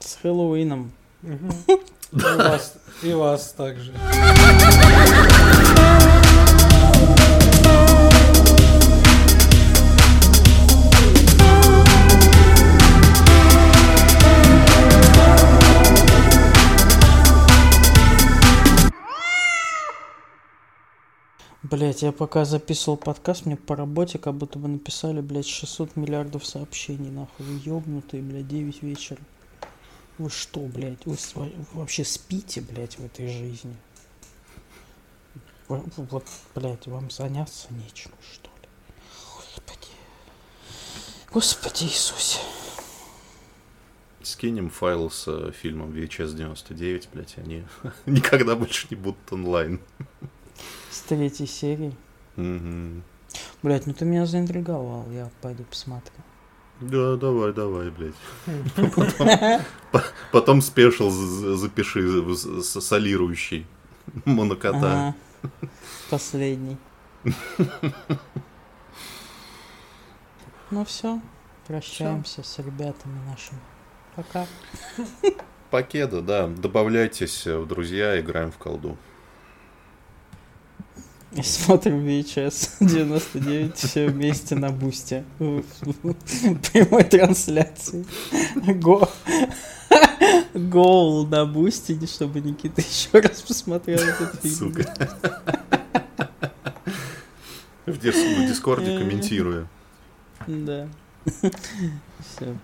С Хэллоуином. И вас, также. Блять, я пока записывал подкаст, мне по работе как будто бы написали, блядь, 600 миллиардов сообщений, нахуй. Вы ёбнутые, блядь, 9 вечера. Вы что, блядь, вы, вы вообще спите, блядь, в этой жизни? Вот, блядь, вам заняться нечем, что ли? Господи. Господи Иисусе. Скинем файл с э, фильмом VHS 99, блядь, они никогда больше не будут онлайн. С третьей серии. Мгм. Блядь, ну ты меня заинтриговал, я пойду посмотрю. Да, давай, давай, блядь. Потом- з- запиши солирующий монокота. Последний. Ну все, прощаемся с ребятами нашими. Пока. Покеда, да. Добавляйтесь в друзья, играем в колду. И смотрим VHS 99 все вместе на Boosty. Прямой трансляции. Go. Goal на Boosty, чтобы Никита еще раз посмотрел этот фильм. Сука. В дис- в Discord е комментируя. Да. Все.